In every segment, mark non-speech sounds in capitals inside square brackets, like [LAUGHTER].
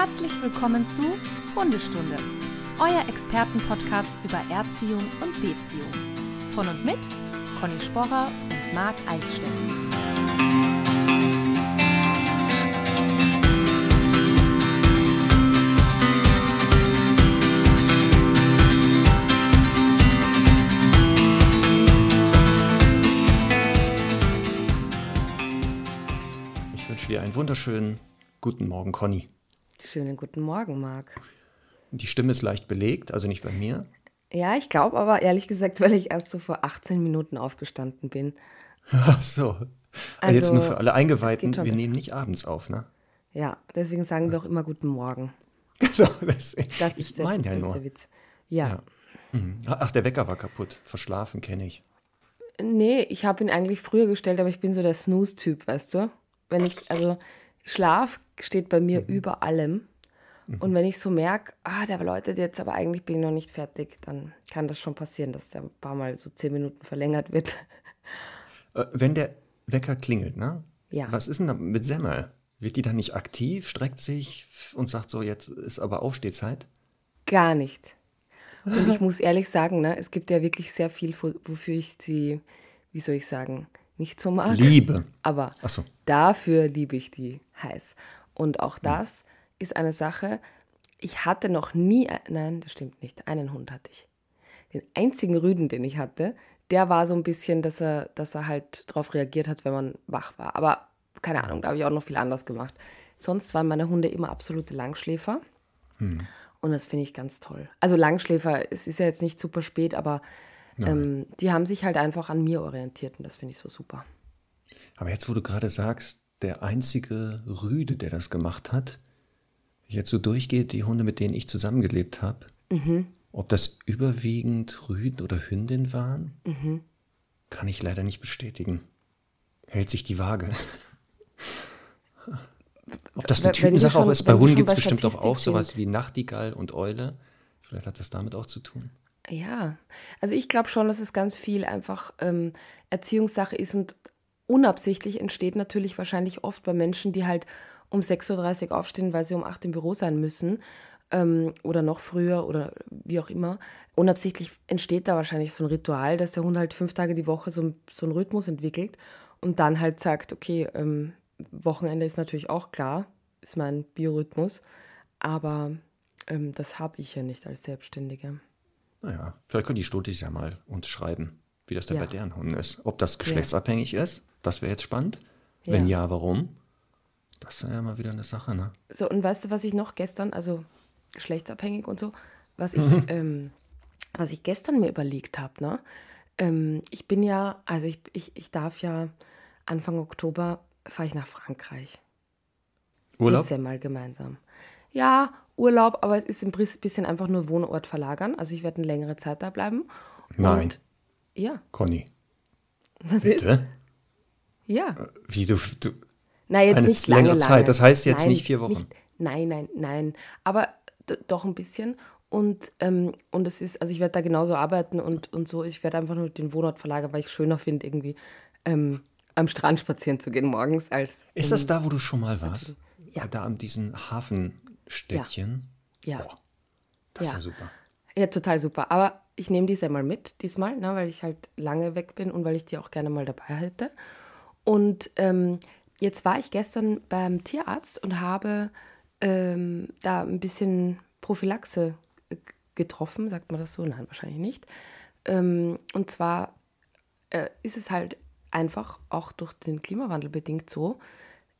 Herzlich willkommen zu Hundestunde, euer Expertenpodcast über Erziehung und Beziehung. Von und mit Conny Sporrer und Marc Eichstätt. Ich wünsche dir einen wunderschönen guten Morgen, Conny. Schönen guten Morgen, Marc. Die Stimme ist leicht belegt, also nicht bei mir. Ja, ich glaube aber ehrlich gesagt, weil ich erst so vor 18 Minuten aufgestanden bin. Ach so. Also, Jetzt nur für alle Eingeweihten, wir nehmen nicht abends auf, ne? Ja, deswegen sagen wir auch immer guten Morgen. [LAUGHS] Genau, das, Das ich ist der, meine ja nur. Witz. Ja. Ja. Mhm. Ach, der Wecker war kaputt. Verschlafen kenne ich. Nee, ich habe ihn eigentlich früher gestellt, aber ich bin so der Snooze-Typ, weißt du? Wenn ich, also Schlaf steht bei Mhm. mir über allem. Und wenn ich so merke, ah, der läutet jetzt, aber eigentlich bin ich noch nicht fertig, dann kann das schon passieren, dass der ein paar Mal so 10 Minuten verlängert wird. Äh, wenn der Wecker klingelt, ne? Ja. Was ist denn da mit Semmel? Wird die dann nicht aktiv, streckt sich und sagt so, jetzt ist aber Aufstehzeit? Gar nicht. Und ich muss ehrlich sagen, ne, es gibt ja wirklich sehr viel, wo- wofür ich sie, wie soll ich sagen, nicht so mag. Liebe. Aber so. dafür liebe ich die heiß. Und auch das ist eine Sache, ich hatte noch nie, nein, das stimmt nicht, einen Hund hatte ich. Den einzigen Rüden, den ich hatte, der war so ein bisschen, dass er, dass er halt darauf reagiert hat, wenn man wach war. Aber keine Ahnung, da habe ich auch noch viel anders gemacht. Sonst waren meine Hunde immer absolute Langschläfer. Und das finde ich ganz toll. Also Langschläfer, es ist ja jetzt nicht super spät, aber ähm, die haben sich halt einfach an mir orientiert und das finde ich so super. Aber jetzt, wo du gerade sagst, der einzige Rüde, der das gemacht hat, jetzt so durchgeht, die Hunde, mit denen ich zusammengelebt habe, ob das überwiegend Rüden oder Hündin waren, kann ich leider nicht bestätigen. Hält sich die Waage. Ob das eine Typensache auch ist, bei Hunden gibt es bestimmt auch, auch sowas wie Nachtigall und Eule. Vielleicht hat das damit auch zu tun. Ja, also ich glaube schon, dass es ganz viel einfach ähm, Erziehungssache ist und unabsichtlich entsteht natürlich wahrscheinlich oft bei Menschen, die halt um 6.30 Uhr aufstehen, weil sie um 8 Uhr im Büro sein müssen ähm, oder noch früher oder wie auch immer. Unabsichtlich entsteht da wahrscheinlich so ein Ritual, dass der Hund halt fünf Tage die Woche so, so einen Rhythmus entwickelt und dann halt sagt, okay, ähm, Wochenende ist natürlich auch klar, ist mein Biorhythmus, aber ähm, das habe ich ja nicht als Selbstständige. Naja, vielleicht können die Studis ja mal uns schreiben, wie das denn Ja. bei deren Hunden ist. Ob das geschlechtsabhängig ist, das wäre jetzt spannend. Ja. Wenn ja, warum? Das ist ja mal wieder eine Sache, ne? So, und weißt du, was ich noch gestern, also geschlechtsabhängig und so, was ich, [LAUGHS] ähm, was ich gestern mir überlegt habe, ne? Ähm, ich bin ja, also ich, ich, ich darf ja Anfang Oktober fahre ich nach Frankreich. Urlaub? Mit Semmel gemeinsam. Ja, Urlaub, aber es ist ein bis- bisschen einfach nur Wohnort verlagern. Also ich werde eine längere Zeit da bleiben. Nein. Und, ja, Conny, was ist? Ja. Wie du, du Na, jetzt Eine nicht längere lange, Zeit, lange. das heißt jetzt nein, nicht vier Wochen. Nicht, nein, nein, nein. Aber doch ein bisschen. Und, ähm, und es ist, also ich werde da genauso arbeiten und, und so. Ich werde einfach nur den Wohnort verlagern, weil ich es schöner finde, irgendwie ähm, am Strand spazieren zu gehen morgens als. ist das da, wo du schon mal warst? Ja. Da an diesem Hafenstädtchen? Ja. Boah, das ist Ja. ja super. Ja, total super. Aber ich nehme die mal mit diesmal, ne, weil ich halt lange weg bin und weil ich die auch gerne mal dabei hätte. Und ähm, jetzt war ich gestern beim Tierarzt und habe ähm, da ein bisschen Prophylaxe äh, getroffen, sagt man das so? Nein, wahrscheinlich nicht. Ähm, und zwar äh, ist es halt einfach auch durch den Klimawandel bedingt so.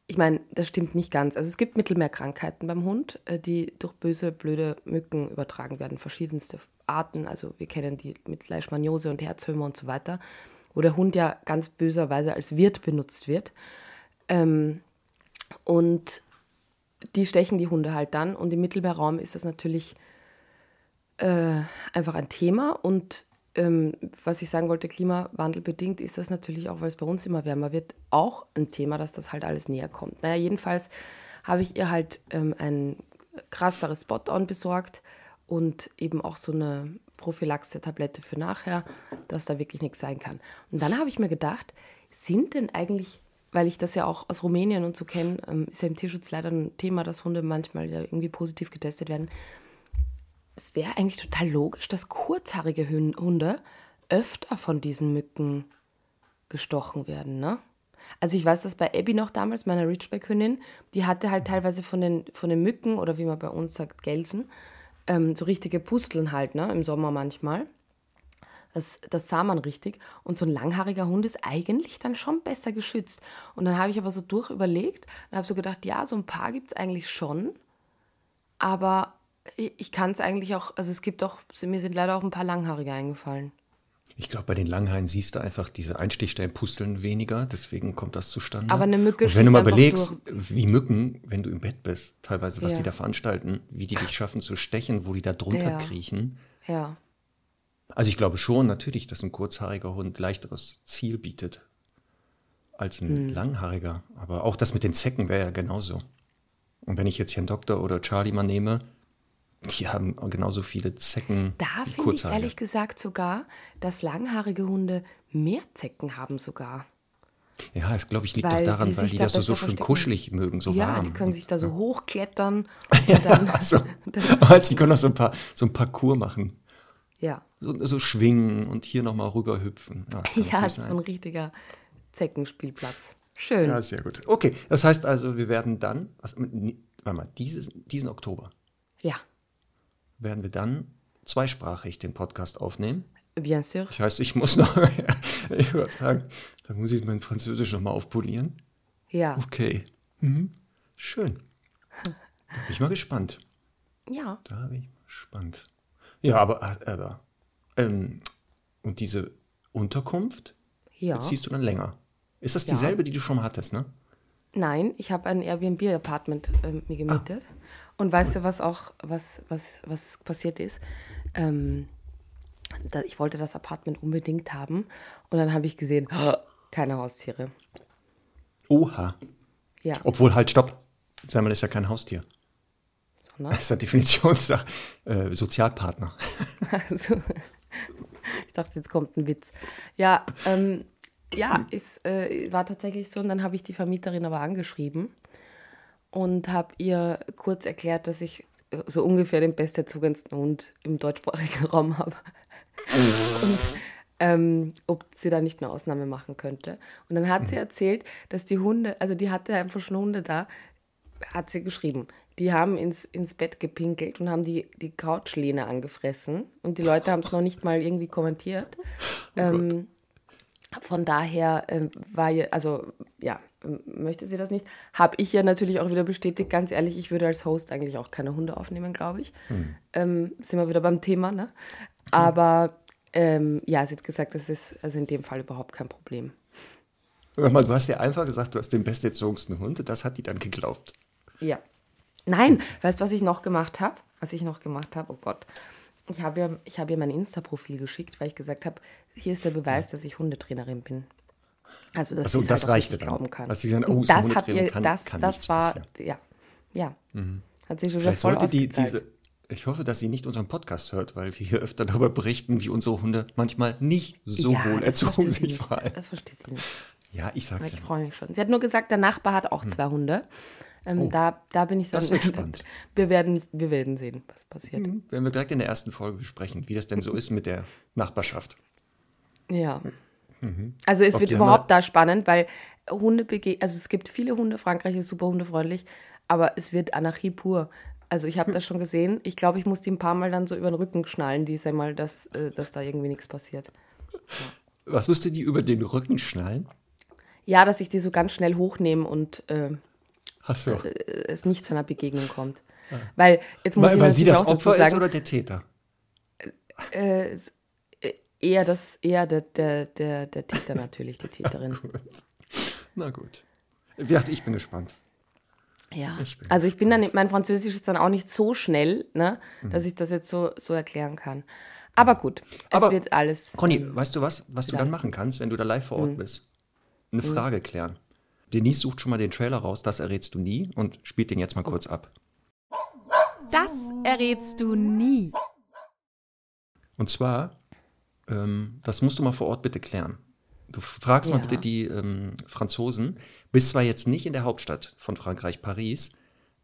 Ich meine, das stimmt nicht ganz. Also es gibt Mittelmeerkrankheiten beim Hund, äh, die durch böse, blöde Mücken übertragen werden, verschiedenste Arten. Also wir kennen die mit Leishmaniose und Herzhömer und so weiter, wo der Hund ja ganz böserweise als Wirt benutzt wird. Ähm, und die stechen die Hunde halt dann. Und im Mittelmeerraum ist das natürlich äh, einfach ein Thema. Und ähm, was ich sagen wollte, Klimawandel bedingt, ist das natürlich auch, weil es bei uns immer wärmer wird, auch ein Thema, dass das halt alles näher kommt. Naja, jedenfalls habe ich ihr halt ähm, ein krasseres Spot-on besorgt und eben auch so eine Prophylaxe-Tablette für nachher, dass da wirklich nichts sein kann. Und dann habe ich mir gedacht, sind denn eigentlich, weil ich das ja auch aus Rumänien und so kenne, ähm, ist ja im Tierschutz leider ein Thema, dass Hunde manchmal ja irgendwie positiv getestet werden. Es wäre eigentlich total logisch, dass kurzhaarige Hunde öfter von diesen Mücken gestochen werden, ne? Also ich weiß, dass bei Abby noch damals, meiner Ridgeback-Hündin, die hatte halt teilweise von den, von den Mücken oder wie man bei uns sagt, Gelsen, ähm, so richtige Pusteln halt, ne? Im Sommer manchmal. Das, das sah man richtig. Und so ein langhaariger Hund ist eigentlich dann schon besser geschützt. Und dann habe ich aber so durchüberlegt und habe so gedacht, ja, so ein paar gibt es eigentlich schon. Aber ich kann es eigentlich auch, also es gibt auch, mir sind leider auch ein paar Langhaarige eingefallen. Ich glaube, bei den Langhaaren siehst du einfach diese Einstichstellen pusteln weniger, deswegen kommt das zustande. Aber eine Mücke Und wenn du mal belegst, durch. wie Mücken, wenn du im Bett bist, teilweise, was ja. die da veranstalten, wie die dich schaffen zu stechen, wo die da drunter ja. kriechen. Ja. Also ich glaube schon natürlich, dass ein kurzhaariger Hund leichteres Ziel bietet als ein hm. langhaariger. Aber auch das mit den Zecken wäre ja genauso. Und wenn ich jetzt hier einen Doktor oder Charlie mal nehme, die haben genauso viele Zecken. Da finde ich ehrlich gesagt sogar, dass langhaarige Hunde mehr Zecken haben sogar. Ja, es glaube ich liegt weil doch daran, die weil die das so, schön kuschelig mögen, so ja, warm. Ja, die können sich da so hochklettern. [LAUGHS] ja, [LAUGHS] dann, also, [LAUGHS] also, die können auch so ein paar so ein Parcours machen. Ja. So, so schwingen und hier nochmal rüberhüpfen. Ja, das, ja, das ist so ein richtiger Zeckenspielplatz. Schön. Ja, sehr gut. Okay, das heißt also, wir werden dann, also, warte mal, dieses, diesen Oktober. Ja werden wir dann zweisprachig den Podcast aufnehmen. Bien sûr. Das heißt, ich muss noch, [LAUGHS] ich würde sagen, da muss ich mein Französisch nochmal aufpolieren. Ja. Okay. Mhm. Schön. Da bin ich mal gespannt. Ja. Da bin ich gespannt. Ja, aber, aber ähm, und diese Unterkunft ja. beziehst du dann länger. Ist das dieselbe, ja. die du schon mal hattest, ne? Nein, ich habe ein Airbnb-Apartment äh, mir gemietet. Ah. Und weißt du, was auch, was, was, was passiert ist? Ähm, da, ich wollte das Apartment unbedingt haben und dann habe ich gesehen, oh, keine Haustiere. Oha. Ja. Obwohl, halt, stopp. Semmel ist ja kein Haustier. Sondern? Das ist ja Definitionssache. Äh, Sozialpartner. [LAUGHS] Also, ich dachte, jetzt kommt ein Witz. Ja, ähm, ja, es äh, war tatsächlich so. Und dann habe ich die Vermieterin aber angeschrieben und habe ihr kurz erklärt, dass ich äh, so ungefähr den besterzugendsten Hund im deutschsprachigen [LAUGHS] Raum habe. und ähm, ob sie da nicht eine Ausnahme machen könnte. Und dann hat sie mhm. erzählt, dass die Hunde, also die hatte einfach schon Hunde da, hat sie geschrieben. Die haben ins, ins Bett gepinkelt und haben die, die Couchlehne angefressen. Und die Leute haben es noch nicht mal irgendwie kommentiert. Oh ähm, von daher äh, war ja, also ja, möchte sie das nicht. Habe ich ja natürlich auch wieder bestätigt, ganz ehrlich, ich würde als Host eigentlich auch keine Hunde aufnehmen, glaube ich. Hm. Ähm, sind wir wieder beim Thema, ne? Aber ähm, ja, sie hat gesagt, das ist also in dem Fall überhaupt kein Problem. Hör mal, du hast ja einfach gesagt, du hast den besterzogensten Hund. Das hat die dann geglaubt. Ja. Nein, weißt du, was ich noch gemacht habe? Was ich noch gemacht habe? Oh Gott. Ich habe ihr, ich hab ihr mein Insta-Profil geschickt, weil ich gesagt habe, hier ist der Beweis, dass ich Hundetrainerin bin. Also, dass also, das reichte dann. glauben kann. Was sie sagen, oh, das hat ihr, kann, das, kann das war, ja, ja. Mhm. Hat sie schon Vielleicht voll sollte die, diese, ich hoffe, dass sie nicht unseren Podcast hört, weil wir hier öfter darüber berichten, wie unsere Hunde manchmal nicht so ja, wohl erzogen sich verhalten. Das versteht sie nicht. Ja, ich sag's ja. Ich freue mich schon. Sie hat nur gesagt, der Nachbar hat auch hm. zwei Hunde. Ähm, oh, da, da bin ich dann. Das [LAUGHS] wird spannend. Wir werden, wir werden sehen, was passiert. Mhm. Werden wir direkt in der ersten Folge besprechen, wie das denn so ist mit der Nachbarschaft. Ja. Mhm. Also es Ob wird überhaupt da spannend, weil Hunde also es gibt viele Hunde, Frankreich ist super hundefreundlich, aber es wird Anarchie pur. Also ich habe hm. das schon gesehen. Ich glaube, ich muss die ein paar Mal dann so über den Rücken schnallen, die mal, dass, äh, dass da irgendwie nichts passiert. Ja. Was musst du die über den Rücken schnallen? Ja, dass ich die so ganz schnell hochnehme und äh, so. äh, es nicht zu einer Begegnung kommt. Ah. Weil jetzt muss weil, ich weil sie das Opfer sagen, ist oder der Täter? Äh, eher das, eher der, der, der, der Täter natürlich, die [LAUGHS] Täterin. Na gut. Na gut. Ich bin gespannt. Ja, ich also ich bin dann, mein Französisch ist dann auch nicht so schnell, ne, mhm. dass ich das jetzt so, so erklären kann. Aber gut, es Aber, wird alles. Conny, ähm, weißt du was, was du dann machen kannst, wenn du da live vor Ort mhm. bist? Eine mhm. Frage klären. Denise sucht schon mal den Trailer raus, das errätst du nie und spielt den jetzt mal kurz ab. Das errätst du nie. Und zwar, ähm, das musst du mal vor Ort bitte klären. Du fragst mal Ja. bitte die ähm, Franzosen. Bist zwar jetzt nicht in der Hauptstadt von Frankreich, Paris,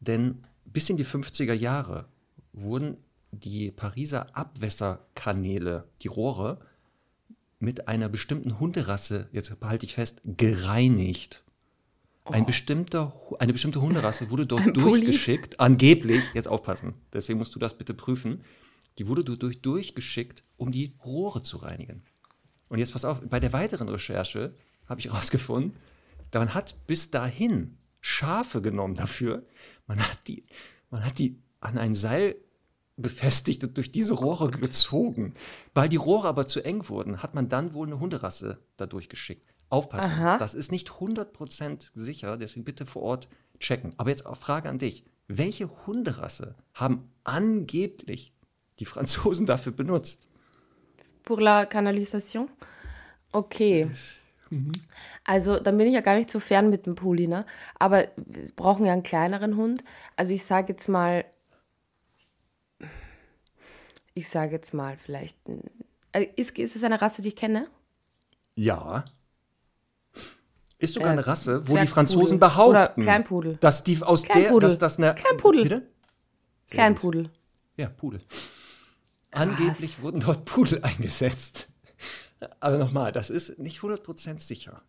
denn bis in die 50er Jahre wurden die Pariser Abwässerkanäle, die Rohre, mit einer bestimmten Hunderasse, jetzt behalte ich fest, gereinigt. Ein bestimmter, Hu- eine bestimmte Hunderasse wurde dort Oh. Ein durchgeschickt, angeblich, jetzt aufpassen, deswegen musst du das bitte prüfen, die wurde dort durch, durchgeschickt, um die Rohre zu reinigen. Und jetzt pass auf, bei der weiteren Recherche habe ich [LAUGHS] herausgefunden, man hat bis dahin Schafe genommen dafür. Man hat die, man hat die an ein Seil befestigt und durch diese Rohre gezogen. Weil die Rohre aber zu eng wurden, hat man dann wohl eine Hunderasse da durchgeschickt. Aufpassen, Aha. das ist nicht 100% sicher, deswegen bitte vor Ort checken. Aber jetzt auch Frage an dich. Welche Hunderasse haben angeblich die Franzosen [LAUGHS] dafür benutzt? Pour la Canalisation? Okay. Also, dann bin ich ja gar nicht so fern mit dem Pulli, ne? Aber wir brauchen ja einen kleineren Hund. Also, ich sage jetzt mal, ich sage jetzt mal vielleicht, äh, ist, ist es eine Rasse, die ich kenne? Ja. Ist sogar Äh, eine Rasse, wo die Franzosen behaupten, Kleinpudel. dass die aus der, Kleinpudel. dass das eine Kleinpudel. Bitte? Kleinpudel. Ja, Pudel. Angeblich wurden dort Pudel eingesetzt. Aber nochmal, das ist nicht 100% sicher.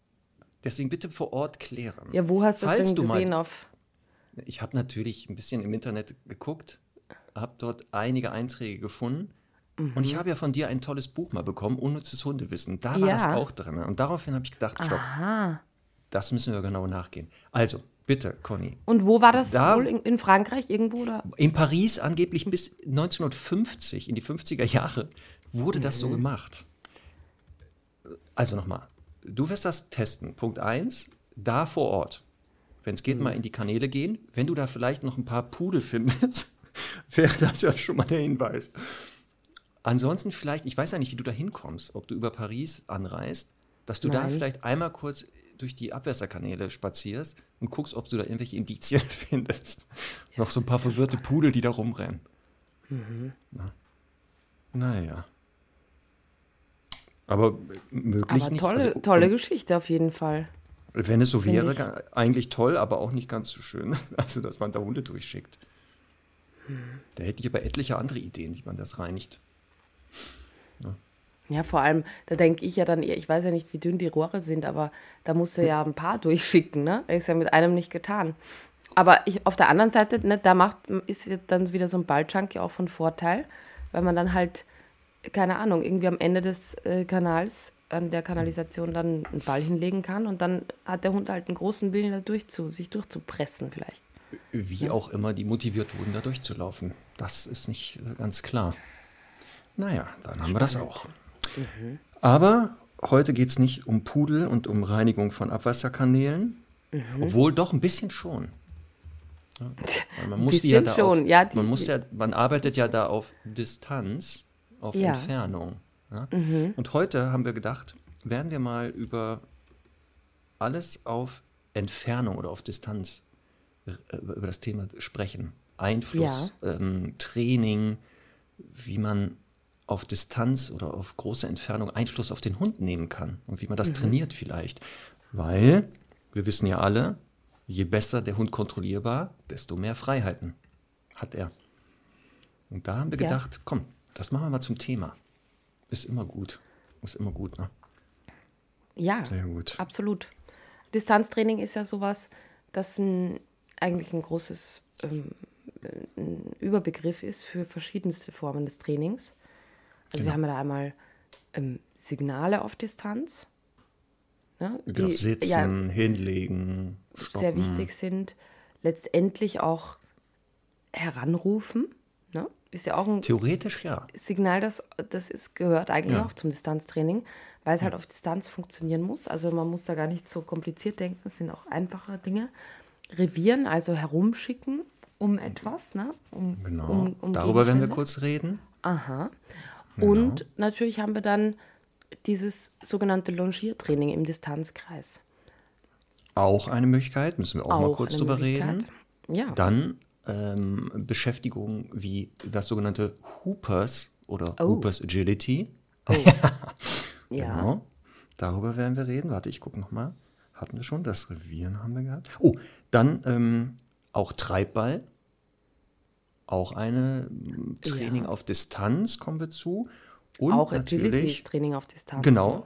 Deswegen bitte vor Ort klären. Ja, wo hast du das Falls denn du mal- gesehen? Auf Ich habe natürlich ein bisschen im Internet geguckt, habe dort einige Einträge gefunden. Und Mhm. ich habe ja von dir ein tolles Buch mal bekommen, Unnützes Hundewissen. Da war Ja. das auch drin. Und daraufhin habe ich gedacht, stopp, Aha. Das müssen wir genau nachgehen. Also, bitte, Conny. Und wo war das Da- wohl? In, in Frankreich irgendwo? Oder? In Paris angeblich bis 1950, in die 50er Jahre, wurde das Mhm. so gemacht. Also nochmal, du wirst das testen. Punkt 1, da vor Ort. Wenn es geht, Mhm. mal in die Kanäle gehen. Wenn du da vielleicht noch ein paar Pudel findest, [LAUGHS] wäre das ja schon mal der Hinweis. Ansonsten vielleicht, ich weiß ja nicht, wie du da hinkommst, ob du über Paris anreist, dass du da Nein. vielleicht einmal kurz durch die Abwässerkanäle spazierst und guckst, ob du da irgendwelche Indizien [LAUGHS] findest. Noch so ein paar verwirrte Pudel, die da rumrennen. Na. Naja. Aber möglich Aber nicht. tolle, Also, tolle Geschichte auf jeden Fall. Wenn es so Finde wäre, ich. eigentlich toll, aber auch nicht ganz so schön. [LAUGHS] Also, dass man da Hunde durchschickt. Da hätte ich aber etliche andere Ideen, wie man das reinigt. Ja, vor allem, da denke ich ja dann ich weiß ja nicht, wie dünn die Rohre sind, aber da musst du ja ein paar durchschicken, ne? Ist ja mit einem nicht getan. Aber ich, auf der anderen Seite, ne, da macht, ist ja dann wieder so ein Balljunkie auch von Vorteil, weil man dann halt, keine Ahnung, irgendwie am Ende des äh, Kanals, an der Kanalisation dann einen Ball hinlegen kann und dann hat der Hund halt einen großen Willen, da durchzu, sich durchzupressen vielleicht. Wie auch immer die motiviert wurden, da durchzulaufen. Das ist nicht ganz klar. Naja, dann haben wir das auch. Aber heute geht es nicht um Pudel und um Reinigung von Abwasserkanälen. Obwohl doch ein bisschen schon. Ja, man muss die ja da schon, auf, ja, die- man, muss ja, man arbeitet ja da auf Distanz, auf Ja. Entfernung. Ja? Und heute haben wir gedacht, werden wir mal über alles auf Entfernung oder auf Distanz äh, über das Thema sprechen. Einfluss, ähm, Training, wie man auf Distanz oder auf große Entfernung Einfluss auf den Hund nehmen kann und wie man das trainiert vielleicht. Weil wir wissen ja alle, je besser der Hund kontrollierbar, desto mehr Freiheiten hat er. Und da haben wir Ja. gedacht, komm, das machen wir mal zum Thema. Ist immer gut. Ist immer gut, ne? Ja, Sehr gut. absolut. Distanztraining ist ja sowas, das ein, eigentlich ein großes ähm, ein Überbegriff ist für verschiedenste Formen des Trainings. Also Genau. wir haben ja da einmal ähm, Signale auf Distanz, ne, Genau, die sitzen, ja hinlegen, stoppen. sehr wichtig sind. Letztendlich auch heranrufen. Ne? Ist ja auch ein Theoretisch ja. Signal, das, das ist, gehört eigentlich Ja. auch zum Distanztraining, weil es halt auf Distanz funktionieren muss. Also man muss da gar nicht so kompliziert denken, es sind auch einfache Dinge. Revieren, also herumschicken um etwas, ne? Um, Genau. um, um Darüber werden wir kurz reden. Aha. Genau. Und natürlich haben wir dann dieses sogenannte Longiertraining im Distanzkreis. Auch eine Möglichkeit, müssen wir auch, mal Auch kurz eine drüber reden. Ja. Dann ähm, Beschäftigung wie das sogenannte Hoopers oder Oh. Hoopers Agility. [LAUGHS] ja. Genau. Darüber werden wir reden. Warte, ich gucke nochmal. Hatten wir schon, das Revieren haben wir gehabt. Oh, dann ähm, auch Treibball. Auch eine ähm, Training Ja. auf Distanz kommen wir zu. Und auch natürlich, Agility-Training auf Distanz. Genau. Ne?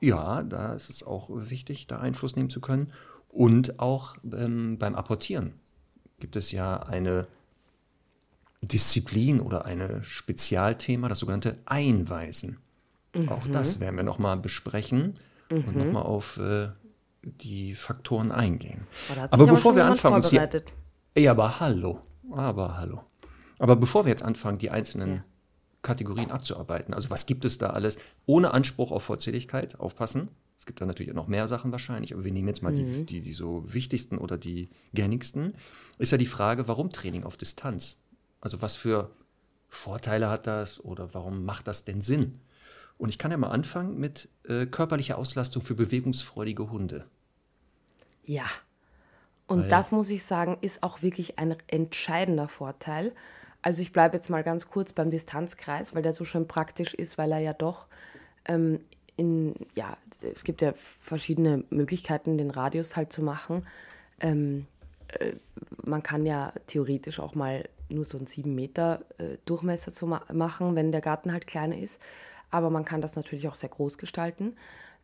Ja, da ist es auch wichtig, da Einfluss nehmen zu können. Und auch ähm, beim Apportieren gibt es ja eine Disziplin oder ein Spezialthema, das sogenannte Einweisen. Auch Mhm. das werden wir nochmal besprechen und nochmal auf äh, die Faktoren eingehen. Oh, Aber bevor wir anfangen, uns hier, ja, aber hallo, aber hallo. Aber bevor wir jetzt anfangen, die einzelnen Ja. Kategorien abzuarbeiten, also was gibt es da alles, ohne Anspruch auf Vollzähligkeit, aufpassen. Es gibt da natürlich noch mehr Sachen wahrscheinlich, aber wir nehmen jetzt mal die, die, die so wichtigsten oder die gängigsten. Ist ja die Frage, warum Training auf Distanz? Also was für Vorteile hat das oder warum macht das denn Sinn? Und ich kann ja mal anfangen mit äh, körperlicher Auslastung für bewegungsfreudige Hunde. Ja. Und Weil- das muss ich sagen, ist auch wirklich ein entscheidender Vorteil. Also ich bleibe jetzt mal ganz kurz beim Distanzkreis, weil der so schön praktisch ist, weil er ja doch ähm, in, ja, es gibt ja verschiedene Möglichkeiten, den Radius halt zu machen. Ähm, äh, man kann ja theoretisch auch mal nur so einen 7 Meter äh, Durchmesser zu ma machen, wenn der Garten halt kleiner ist. Aber man kann das natürlich auch sehr groß gestalten.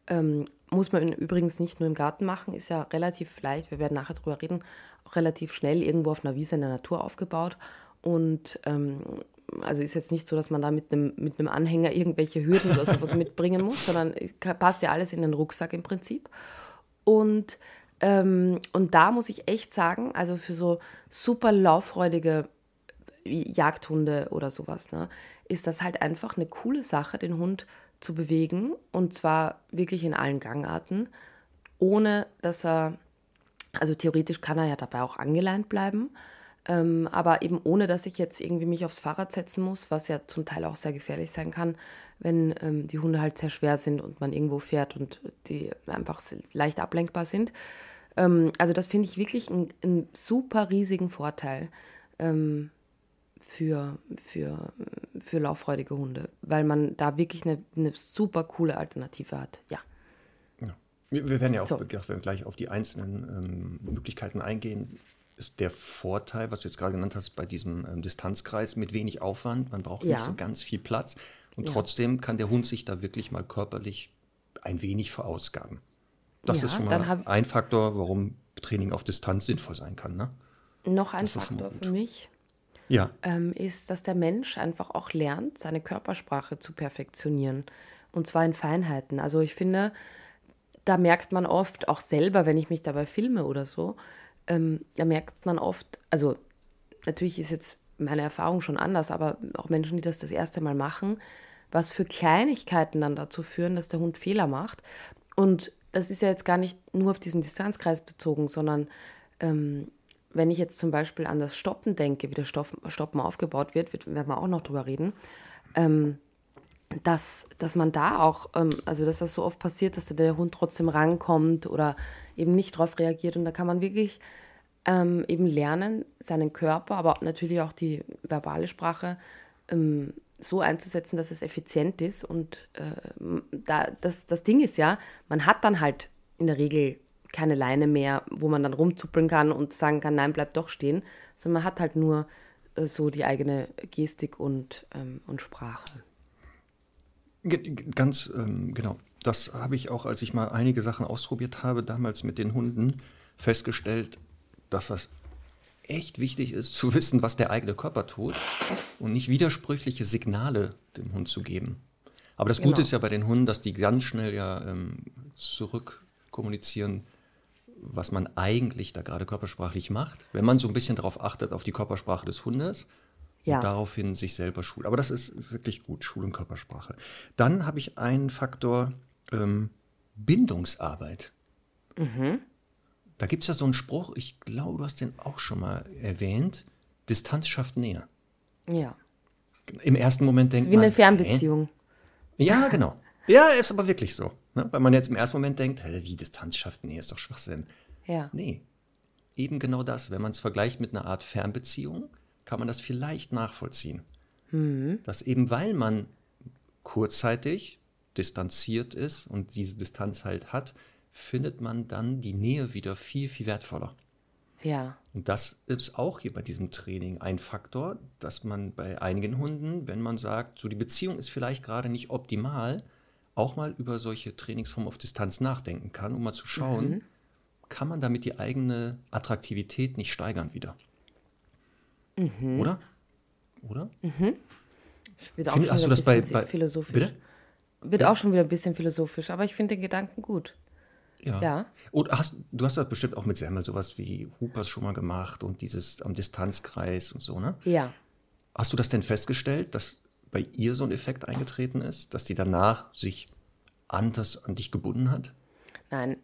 Ähm, muss man übrigens nicht nur im Garten machen, ist ja relativ leicht, wir werden nachher drüber reden, auch relativ schnell irgendwo auf einer Wiese in der Natur aufgebaut. Und ähm, also ist jetzt nicht so, dass man da mit einem, mit einem Anhänger irgendwelche Hürden oder sowas [LAUGHS] mitbringen muss, sondern es passt ja alles in den Rucksack im Prinzip. Und, ähm, und da muss ich echt sagen, also für so super lauffreudige Jagdhunde oder sowas, ne, ist das halt einfach eine coole Sache, den Hund zu bewegen und zwar wirklich in allen Gangarten, ohne dass er, also theoretisch kann er ja dabei auch angeleint bleiben, ähm, aber eben ohne, dass ich jetzt irgendwie mich aufs Fahrrad setzen muss, was ja zum Teil auch sehr gefährlich sein kann, wenn ähm, die Hunde halt sehr schwer sind und man irgendwo fährt und die einfach leicht ablenkbar sind. Ähm, also das finde ich wirklich einen super riesigen Vorteil ähm, für, für, für lauffreudige Hunde, weil man da wirklich eine, eine super coole Alternative hat. Ja. Ja. Wir, wir werden ja auch So. gleich- gleich auf die einzelnen ähm, Möglichkeiten eingehen. Ist der Vorteil, was du jetzt gerade genannt hast, bei diesem ähm, Distanzkreis mit wenig Aufwand, man braucht Ja. nicht so ganz viel Platz und Ja. trotzdem kann der Hund sich da wirklich mal körperlich ein wenig verausgaben. Das Ja, ist schon mal ein Faktor, warum Training auf Distanz sinnvoll sein kann. Ne? Noch ein Faktor für mich Ja, ähm, ist, dass der Mensch einfach auch lernt, seine Körpersprache zu perfektionieren. Und zwar in Feinheiten. Also ich finde, da merkt man oft, auch selber, wenn ich mich dabei filme oder so, ähm, da merkt man oft, also natürlich ist jetzt meine Erfahrung schon anders, aber auch Menschen, die das das erste Mal machen, was für Kleinigkeiten dann dazu führen, dass der Hund Fehler macht. Und das ist ja jetzt gar nicht nur auf diesen Distanzkreis bezogen, sondern ähm, wenn ich jetzt zum Beispiel an das Stoppen denke, wie das Stoppen aufgebaut wird, werden wir auch noch drüber reden, ähm, dass, dass man da auch, ähm, also dass das so oft passiert, dass da der Hund trotzdem rankommt oder eben nicht drauf reagiert. Und da kann man wirklich ähm, eben lernen, seinen Körper, aber natürlich auch die verbale Sprache ähm, so einzusetzen, dass es effizient ist. Und äh, da, das, das Ding ist ja, man hat dann halt in der Regel keine Leine mehr, wo man dann rumzuppeln kann und sagen kann, nein, bleib doch stehen, sondern man hat halt nur äh, so die eigene Gestik und, ähm, und Sprache. Ganz ähm, genau. Das habe ich auch, als ich mal einige Sachen ausprobiert habe, damals mit den Hunden, festgestellt, dass das echt wichtig ist, zu wissen, was der eigene Körper tut und nicht widersprüchliche Signale dem Hund zu geben. Aber das Gute Genau. ist ja bei den Hunden, dass die ganz schnell ja ähm, zurückkommunizieren, was man eigentlich da gerade körpersprachlich macht, wenn man so ein bisschen darauf achtet, auf die Körpersprache des Hundes Ja. und daraufhin sich selber schult. Aber das ist wirklich gut, Schul- und Körpersprache. Dann habe ich einen Faktor ähm, Bindungsarbeit. Da gibt es ja so einen Spruch, ich glaube, du hast den auch schon mal erwähnt, Distanz schafft Nähe. Ja. Im ersten Moment denkt Wie man, eine hä? Fernbeziehung. Ja, [LAUGHS] genau. Ja, ist aber wirklich so. Ne? Weil man jetzt im ersten Moment denkt, hä, wie Distanz schafft Nähe, ist doch Schwachsinn. Ja. Nee, eben genau das. Wenn man es vergleicht mit einer Art Fernbeziehung, kann man das vielleicht nachvollziehen. Dass eben, weil man kurzzeitig distanziert ist und diese Distanz halt hat, findet man dann die Nähe wieder viel, viel wertvoller. Ja. Und das ist auch hier bei diesem Training ein Faktor, dass man bei einigen Hunden, wenn man sagt, so die Beziehung ist vielleicht gerade nicht optimal, auch mal über solche Trainingsformen auf Distanz nachdenken kann, um mal zu schauen, mhm. kann man damit die eigene Attraktivität nicht steigern wieder. Mhm. Oder? Oder? Mhm. Find, hast du das bei, bei philosophisch. Bitte? Wird ja. auch schon wieder ein bisschen philosophisch, aber ich finde den Gedanken gut. Ja. ja. Und hast, du hast das bestimmt auch mit Semmel sowas wie Hoopers schon mal gemacht und dieses am Distanzkreis und so, ne? Ja. Hast du das denn festgestellt, dass bei ihr so ein Effekt eingetreten ist, dass die danach sich anders an dich gebunden hat? Nein.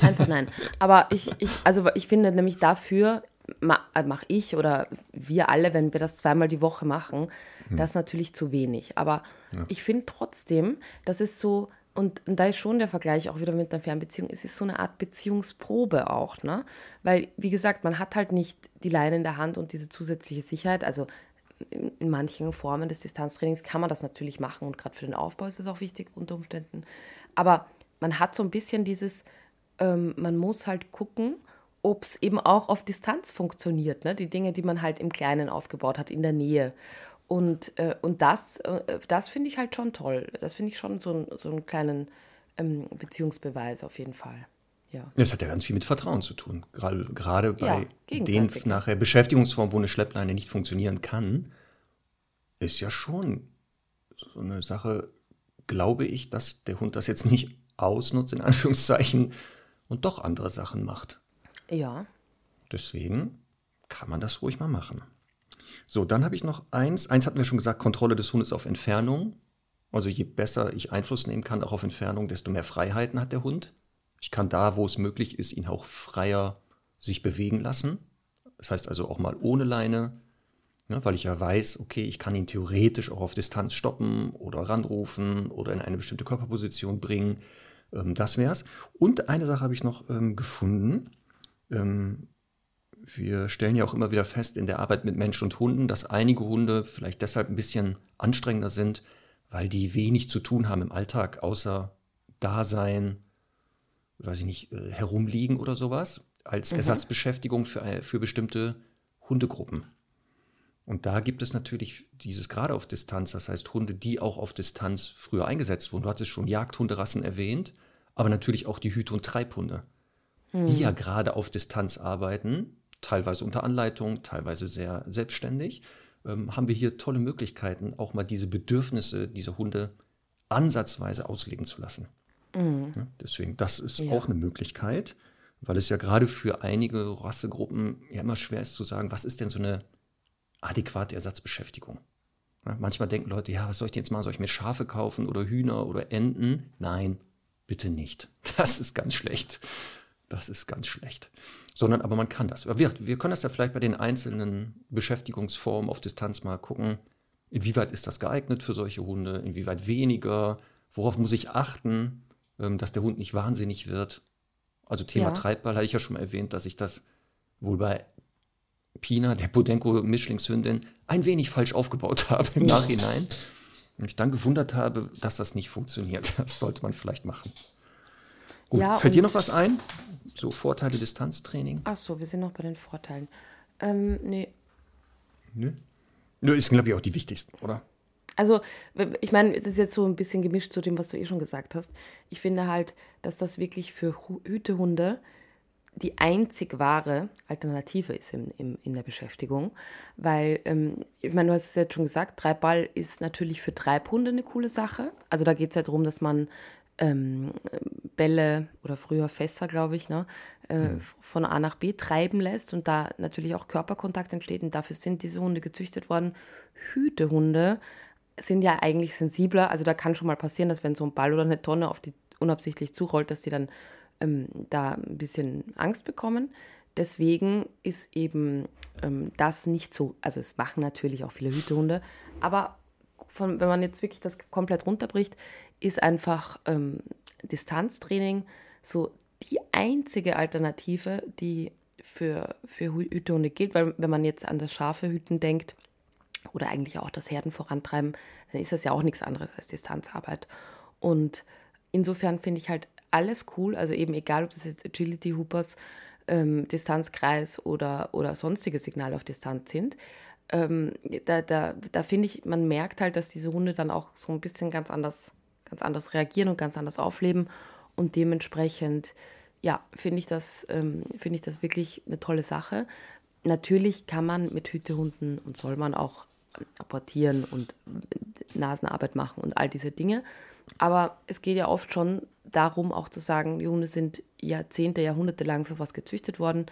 Einfach nein. Aber ich, ich, also ich finde nämlich dafür mache ich oder wir alle, wenn wir das zweimal die Woche machen, hm. das ist natürlich zu wenig. Aber ja. ich finde trotzdem, das ist so, und, und, da ist schon der Vergleich auch wieder mit einer Fernbeziehung, es ist so eine Art Beziehungsprobe auch, ne? Weil, wie gesagt, man hat halt nicht die Leine in der Hand und diese zusätzliche Sicherheit. Also in, in manchen Formen des Distanztrainings kann man das natürlich machen und gerade für den Aufbau ist das auch wichtig unter Umständen. Aber man hat so ein bisschen dieses, ähm, man muss halt gucken, ob es eben auch auf Distanz funktioniert. Ne? Die Dinge, die man halt im Kleinen aufgebaut hat, in der Nähe. Und, äh, und das, äh, das finde ich halt schon toll. Das finde ich schon so, ein, so einen kleinen ähm, Beziehungsbeweis auf jeden Fall. Ja. Das hat ja ganz viel mit Vertrauen zu tun. Gerade, gerade bei ja, den nachher Beschäftigungsformen, wo eine Schleppleine nicht funktionieren kann, ist ja schon so eine Sache, glaube ich, dass der Hund das jetzt nicht ausnutzt, in Anführungszeichen, und doch andere Sachen macht. Ja. Deswegen kann man das ruhig mal machen. So, dann habe ich noch eins. Eins hatten wir schon gesagt, Kontrolle des Hundes auf Entfernung. Also je besser ich Einfluss nehmen kann, auch auf Entfernung, desto mehr Freiheiten hat der Hund. Ich kann da, wo es möglich ist, ihn auch freier sich bewegen lassen. Das heißt also auch mal ohne Leine, ne, weil ich ja weiß, okay, ich kann ihn theoretisch auch auf Distanz stoppen oder ranrufen oder in eine bestimmte Körperposition bringen. Ähm, das wär's. Und eine Sache habe ich noch ähm, gefunden. Ähm, wir stellen ja auch immer wieder fest in der Arbeit mit Mensch und Hunden, dass einige Hunde vielleicht deshalb ein bisschen anstrengender sind, weil die wenig zu tun haben im Alltag, außer Dasein, weiß ich nicht, äh, herumliegen oder sowas, als mhm. Ersatzbeschäftigung für, äh, für bestimmte Hundegruppen. Und da gibt es natürlich dieses gerade auf Distanz, das heißt Hunde, die auch auf Distanz früher eingesetzt wurden. Du hattest schon Jagdhunderassen erwähnt, aber natürlich auch die Hüte- und Treibhunde, mhm. die ja gerade auf Distanz arbeiten teilweise unter Anleitung, teilweise sehr selbstständig, ähm, haben wir hier tolle Möglichkeiten, auch mal diese Bedürfnisse dieser Hunde ansatzweise auslegen zu lassen. Mhm. Ja, deswegen, das ist ja. auch eine Möglichkeit, weil es ja gerade für einige Rassegruppen ja immer schwer ist zu sagen, was ist denn so eine adäquate Ersatzbeschäftigung? Ja, manchmal denken Leute, ja, was soll ich denn jetzt machen? Soll ich mir Schafe kaufen oder Hühner oder Enten? Nein, bitte nicht. [LAUGHS] Das ist ganz schlecht. Das ist ganz schlecht. Sondern aber man kann das. Wir, wir können das ja vielleicht bei den einzelnen Beschäftigungsformen auf Distanz mal gucken. Inwieweit ist das geeignet für solche Hunde? Inwieweit weniger? Worauf muss ich achten, ähm, dass der Hund nicht wahnsinnig wird? Also Thema ja. Treibball hatte ich ja schon mal erwähnt, dass ich das wohl bei Pina, der Podenko-Mischlingshündin, ein wenig falsch aufgebaut [LAUGHS] habe im Nachhinein. Und ich dann gewundert habe, dass das nicht funktioniert. Das sollte man vielleicht machen. Gut, ja, fällt dir noch was ein? So Vorteile Distanztraining? Ach so, wir sind noch bei den Vorteilen. Ähm, nee. Nö. Nö, ist, glaube ich, auch die wichtigsten, oder? Also, ich meine, es ist jetzt so ein bisschen gemischt zu dem, was du eh schon gesagt hast. Ich finde halt, dass das wirklich für Hütehunde die einzig wahre Alternative ist im, im, in der Beschäftigung. Weil, ähm, ich meine, du hast es jetzt schon gesagt, Treibball ist natürlich für Treibhunde eine coole Sache. Also da geht es ja darum, dass man ähm, Bälle oder früher Fässer, glaube ich, ne, äh, mhm. von A nach B treiben lässt und da natürlich auch Körperkontakt entsteht. Und dafür sind diese Hunde gezüchtet worden. Hütehunde sind ja eigentlich sensibler. Also da kann schon mal passieren, dass wenn so ein Ball oder eine Tonne auf die unabsichtlich zurollt, dass die dann ähm, da ein bisschen Angst bekommen. Deswegen ist eben ähm, das nicht so, also es machen natürlich auch viele Hütehunde, aber von, wenn man jetzt wirklich das komplett runterbricht, ist einfach ähm, Distanztraining so die einzige Alternative, die für, für Hütehunde gilt, weil wenn man jetzt an das scharfe Hüten denkt oder eigentlich auch das Herden vorantreiben, dann ist das ja auch nichts anderes als Distanzarbeit. Und insofern finde ich halt alles cool, also eben egal, ob das jetzt Agility Hoopers, ähm, Distanzkreis oder, oder sonstige Signale auf Distanz sind. Ähm, da da, da finde ich, man merkt halt, dass diese Hunde dann auch so ein bisschen ganz anders, ganz anders reagieren und ganz anders aufleben. Und dementsprechend, ja, finde ich, das, ähm, find ich das wirklich eine tolle Sache. Natürlich kann man mit Hütehunden und soll man auch apportieren und Nasenarbeit machen und all diese Dinge. Aber es geht ja oft schon darum, auch zu sagen, die Hunde sind Jahrzehnte, Jahrhunderte lang für was gezüchtet worden.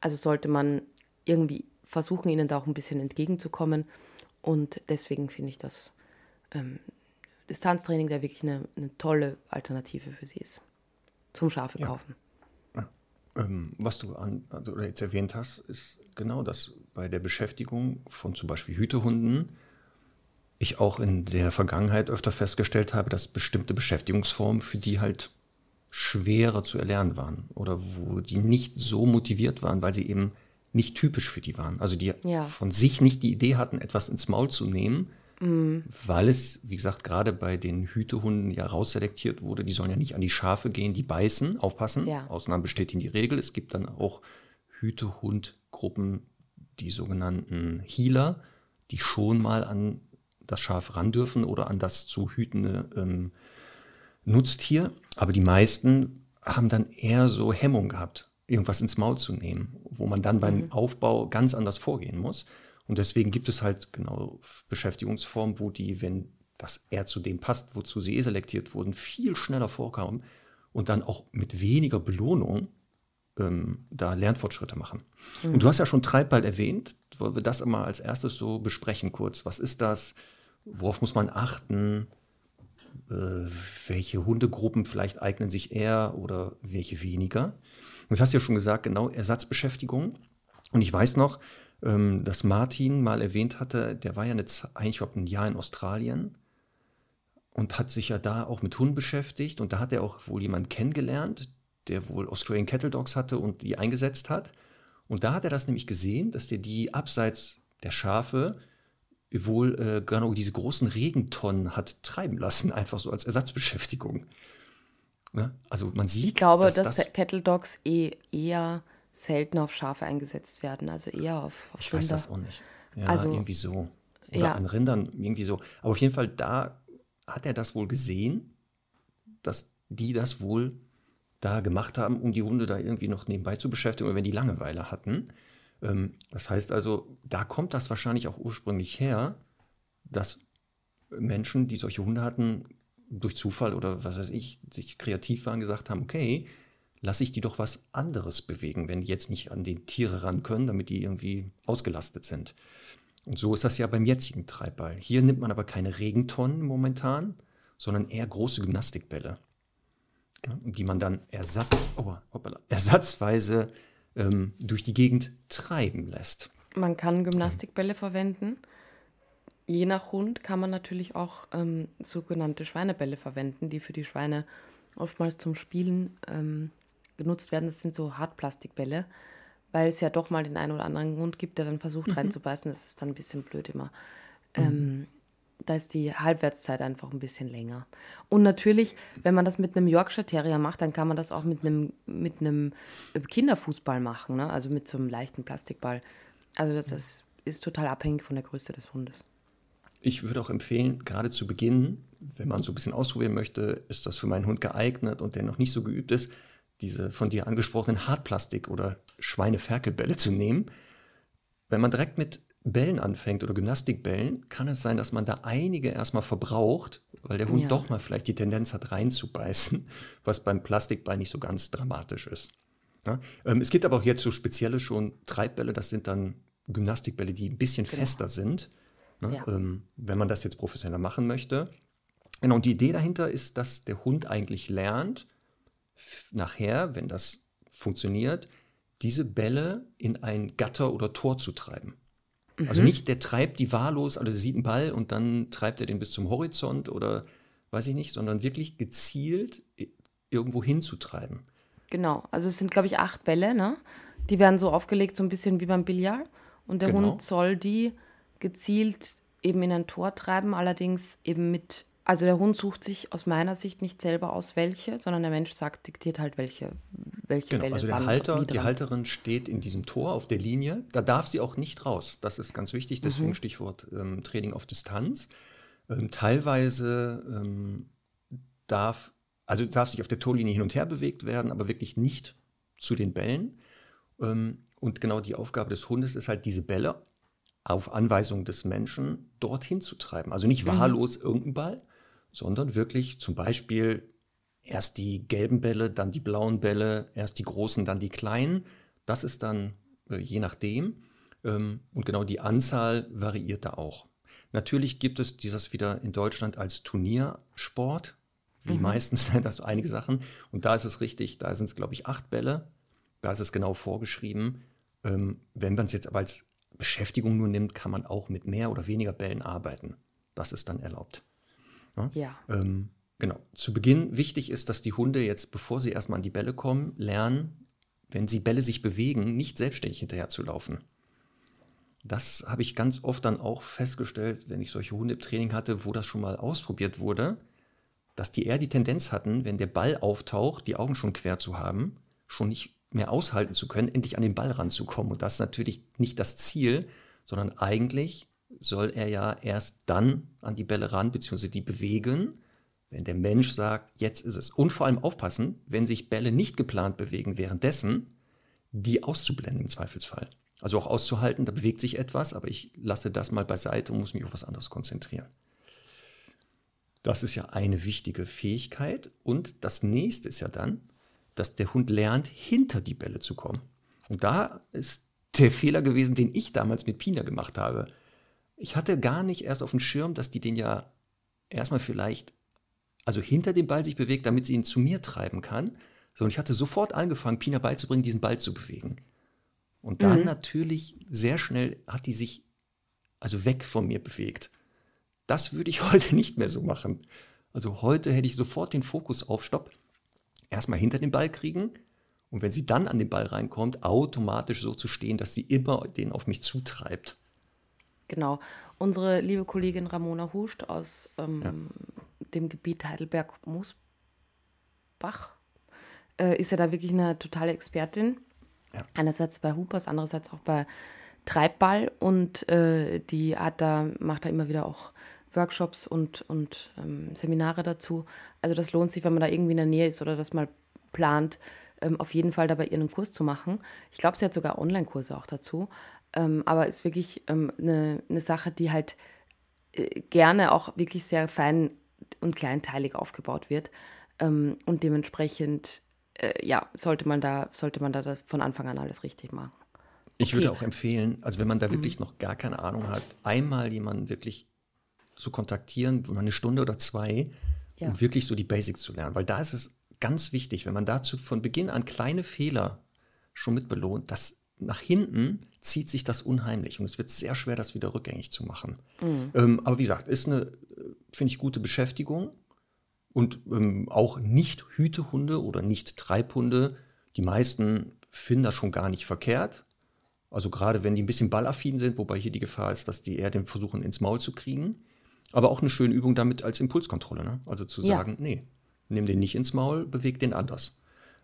Also sollte man irgendwie versuchen, ihnen da auch ein bisschen entgegenzukommen. Und deswegen finde ich das ähm, Distanztraining da wirklich eine, eine, tolle Alternative für sie ist. Zum Schafe ja. kaufen. Ähm, was du an, also jetzt erwähnt hast, ist genau das bei der Beschäftigung von zum Beispiel Hütehunden. Ich auch in der Vergangenheit öfter festgestellt habe, dass bestimmte Beschäftigungsformen für die halt schwerer zu erlernen waren oder wo die nicht so motiviert waren, weil sie eben nicht typisch für die waren. Also die ja. von sich nicht die Idee hatten, etwas ins Maul zu nehmen, Mhm. Weil es, wie gesagt, gerade bei den Hütehunden ja rausselektiert wurde, die sollen ja nicht an die Schafe gehen, die beißen, aufpassen. Ja. Ausnahmen bestätigen die Regel. Es gibt dann auch Hütehundgruppen, die sogenannten Healer, die schon mal an das Schaf ran dürfen oder an das zu hütende ähm, Nutztier. Aber die meisten haben dann eher so Hemmung gehabt, irgendwas ins Maul zu nehmen, wo man dann beim mhm. Aufbau ganz anders vorgehen muss. Und deswegen gibt es halt genau Beschäftigungsformen, wo die, wenn das eher zu dem passt, wozu sie eh selektiert wurden, viel schneller vorkommen und dann auch mit weniger Belohnung ähm, da Lernfortschritte machen. Mhm. Und du hast ja schon Treibball erwähnt. Wollen wir das immer als erstes so besprechen kurz? Was ist das? Worauf muss man achten? Äh, welche Hundegruppen vielleicht eignen sich eher oder welche weniger? Und das hast du ja schon gesagt, genau, Ersatzbeschäftigung. Und ich weiß noch, ähm, das Martin mal erwähnt hatte, der war ja eine, eigentlich glaube ein Jahr in Australien und hat sich ja da auch mit Hunden beschäftigt und da hat er auch wohl jemanden kennengelernt, der wohl Australian Cattle Dogs hatte und die eingesetzt hat. Und da hat er das nämlich gesehen, dass der die abseits der Schafe wohl äh, genau diese großen Regentonnen hat treiben lassen, [LAUGHS] einfach so als Ersatzbeschäftigung. Ja, also man sieht. Ich glaube, dass, dass das Cattle Dogs eh eher selten auf Schafe eingesetzt werden, also eher auf, auf Ich Rinder. weiß das auch nicht. Ja, also, irgendwie so. Oder ja. an Rindern irgendwie so. Aber auf jeden Fall, da hat er das wohl gesehen, dass die das wohl da gemacht haben, um die Hunde da irgendwie noch nebenbei zu beschäftigen oder wenn die Langeweile hatten. Ähm, das heißt also, da kommt das wahrscheinlich auch ursprünglich her, dass Menschen, die solche Hunde hatten, durch Zufall oder was weiß ich, sich kreativ waren, gesagt haben, okay, lasse ich die doch was anderes bewegen, wenn die jetzt nicht an die Tiere ran können, damit die irgendwie ausgelastet sind. Und so ist das ja beim jetzigen Treibball. Hier nimmt man aber keine Regentonnen momentan, sondern eher große Gymnastikbälle, die man dann Ersatz, oh, hoppala, ersatzweise ähm, durch die Gegend treiben lässt. Man kann Gymnastikbälle verwenden. Je nach Hund kann man natürlich auch ähm, sogenannte Schweinebälle verwenden, die für die Schweine oftmals zum Spielen ähm, genutzt werden, das sind so Hartplastikbälle, weil es ja doch mal den einen oder anderen Hund gibt, der dann versucht mhm. reinzubeißen. Das ist dann ein bisschen blöd immer. Mhm. Ähm, da ist die Halbwertszeit einfach ein bisschen länger. Und natürlich, wenn man das mit einem Yorkshire Terrier macht, dann kann man das auch mit einem, mit einem Kinderfußball machen, ne? also mit so einem leichten Plastikball. Also das ist, ist total abhängig von der Größe des Hundes. Ich würde auch empfehlen, gerade zu Beginn, wenn man so ein bisschen ausprobieren möchte, ist das für meinen Hund geeignet und der noch nicht so geübt ist, diese von dir angesprochenen Hartplastik- oder Schweineferkelbälle zu nehmen. Wenn man direkt mit Bällen anfängt oder Gymnastikbällen, kann es sein, dass man da einige erstmal verbraucht, weil der Hund ja. doch mal vielleicht die Tendenz hat, reinzubeißen, [LAUGHS] was beim Plastikball nicht so ganz dramatisch ist. Ja? Ähm, es gibt aber auch jetzt so spezielle schon Treibbälle, das sind dann Gymnastikbälle, die ein bisschen genau. fester sind, ne? ja. ähm, wenn man das jetzt professioneller machen möchte. Genau, und die Idee dahinter ist, dass der Hund eigentlich lernt, nachher, wenn das funktioniert, diese Bälle in ein Gatter oder Tor zu treiben. Also mhm. Also nicht, der treibt die wahllos, also sieht einen Ball und dann treibt er den bis zum Horizont oder weiß ich nicht, sondern wirklich gezielt irgendwo hinzutreiben. Genau, also es sind, glaube ich, acht Bälle, ne? Die werden so aufgelegt, so ein bisschen wie beim Billard. Und der genau. Hund soll die gezielt eben in ein Tor treiben, allerdings eben mit, also der Hund sucht sich aus meiner Sicht nicht selber aus welche, sondern der Mensch sagt, diktiert halt welche, welche Genau, Bälle also der Halter, die. Halterin steht in diesem Tor auf der Linie. Da darf sie auch nicht raus. Das ist ganz wichtig, deswegen Stichwort ähm, Training auf Distanz. Ähm, teilweise ähm, darf, also darf sich auf der Torlinie hin und her bewegt werden, aber wirklich nicht zu den Bällen. Ähm, und genau die Aufgabe des Hundes ist halt, diese Bälle auf Anweisung des Menschen dorthin zu treiben. Also nicht wahllos irgendein Ball, sondern wirklich zum Beispiel erst die gelben Bälle, dann die blauen Bälle, erst die großen, dann die kleinen. Das ist dann äh, je nachdem. Ähm, und genau die Anzahl variiert da auch. Natürlich gibt es dieses wieder in Deutschland als Turniersport, wie meistens sind [LAUGHS] das einige Sachen. Und da ist es richtig, da sind es, glaube ich, acht Bälle. Da ist es genau vorgeschrieben. Ähm, wenn man es jetzt aber als Beschäftigung nur nimmt, kann man auch mit mehr oder weniger Bällen arbeiten. Das ist dann erlaubt. Ja. Ähm, genau. Zu Beginn wichtig ist, dass die Hunde jetzt, bevor sie erstmal an die Bälle kommen, lernen, wenn sie Bälle sich bewegen, nicht selbstständig hinterher zu laufen. Das habe ich ganz oft dann auch festgestellt, wenn ich solche Hunde im Training hatte, wo das schon mal ausprobiert wurde, dass die eher die Tendenz hatten, wenn der Ball auftaucht, die Augen schon quer zu haben, schon nicht mehr aushalten zu können, endlich an den Ball ranzukommen. Und das ist natürlich nicht das Ziel, sondern eigentlich soll er ja erst dann an die Bälle ran, beziehungsweise die bewegen, wenn der Mensch sagt, jetzt ist es. Und vor allem aufpassen, wenn sich Bälle nicht geplant bewegen währenddessen, die auszublenden im Zweifelsfall. Also auch auszuhalten, da bewegt sich etwas, aber ich lasse das mal beiseite und muss mich auf was anderes konzentrieren. Das ist ja eine wichtige Fähigkeit. Und das nächste ist ja dann, dass der Hund lernt, hinter die Bälle zu kommen. Und da ist der Fehler gewesen, den ich damals mit Pina gemacht habe. Ich hatte gar nicht erst auf dem Schirm, dass die den ja erstmal vielleicht, also hinter dem Ball sich bewegt, damit sie ihn zu mir treiben kann. Sondern ich hatte sofort angefangen, Pina beizubringen, diesen Ball zu bewegen. Und dann natürlich sehr schnell hat die sich also weg von mir bewegt. Das würde ich [LAUGHS] heute nicht mehr so machen. Also heute hätte ich sofort den Fokus auf Stopp. Erstmal hinter den Ball kriegen und wenn sie dann an den Ball reinkommt, automatisch so zu stehen, dass sie immer den auf mich zutreibt. Genau. Unsere liebe Kollegin Ramona Huscht aus ähm, dem Gebiet Heidelberg-Moosbach äh, ist ja da wirklich eine totale Expertin. Ja. Einerseits bei Hoopers, andererseits auch bei Treibball und äh, die hat da, macht da immer wieder auch Workshops und, und ähm, Seminare dazu. Also das lohnt sich, wenn man da irgendwie in der Nähe ist oder das mal plant, ähm, auf jeden Fall dabei ihren Kurs zu machen. Ich glaube, sie hat sogar Online-Kurse auch dazu. Ähm, aber ist wirklich ähm, eine, eine Sache, die halt äh, gerne auch wirklich sehr fein und kleinteilig aufgebaut wird. Ähm, und dementsprechend, äh, ja, sollte man da, sollte man da von Anfang an alles richtig machen. Ich würde Okay. auch empfehlen, also wenn man da wirklich noch gar keine Ahnung hat, einmal jemanden wirklich zu kontaktieren, wo man eine Stunde oder zwei, Ja. um wirklich so die Basics zu lernen. Weil da ist es ganz wichtig, wenn man dazu von Beginn an kleine Fehler schon mit belohnt, dass nach hinten zieht sich das unheimlich und es wird sehr schwer, das wieder rückgängig zu machen. Ähm, aber wie gesagt, ist eine, äh, finde ich, gute Beschäftigung und ähm, auch nicht Hütehunde oder nicht Treibhunde. Die meisten finden das schon gar nicht verkehrt. Also gerade wenn die ein bisschen ballaffin sind, wobei hier die Gefahr ist, dass die eher den versuchen ins Maul zu kriegen. Aber auch eine schöne Übung damit als Impulskontrolle. Ne? Also zu Ja. sagen, nee, nimm den nicht ins Maul, beweg den anders.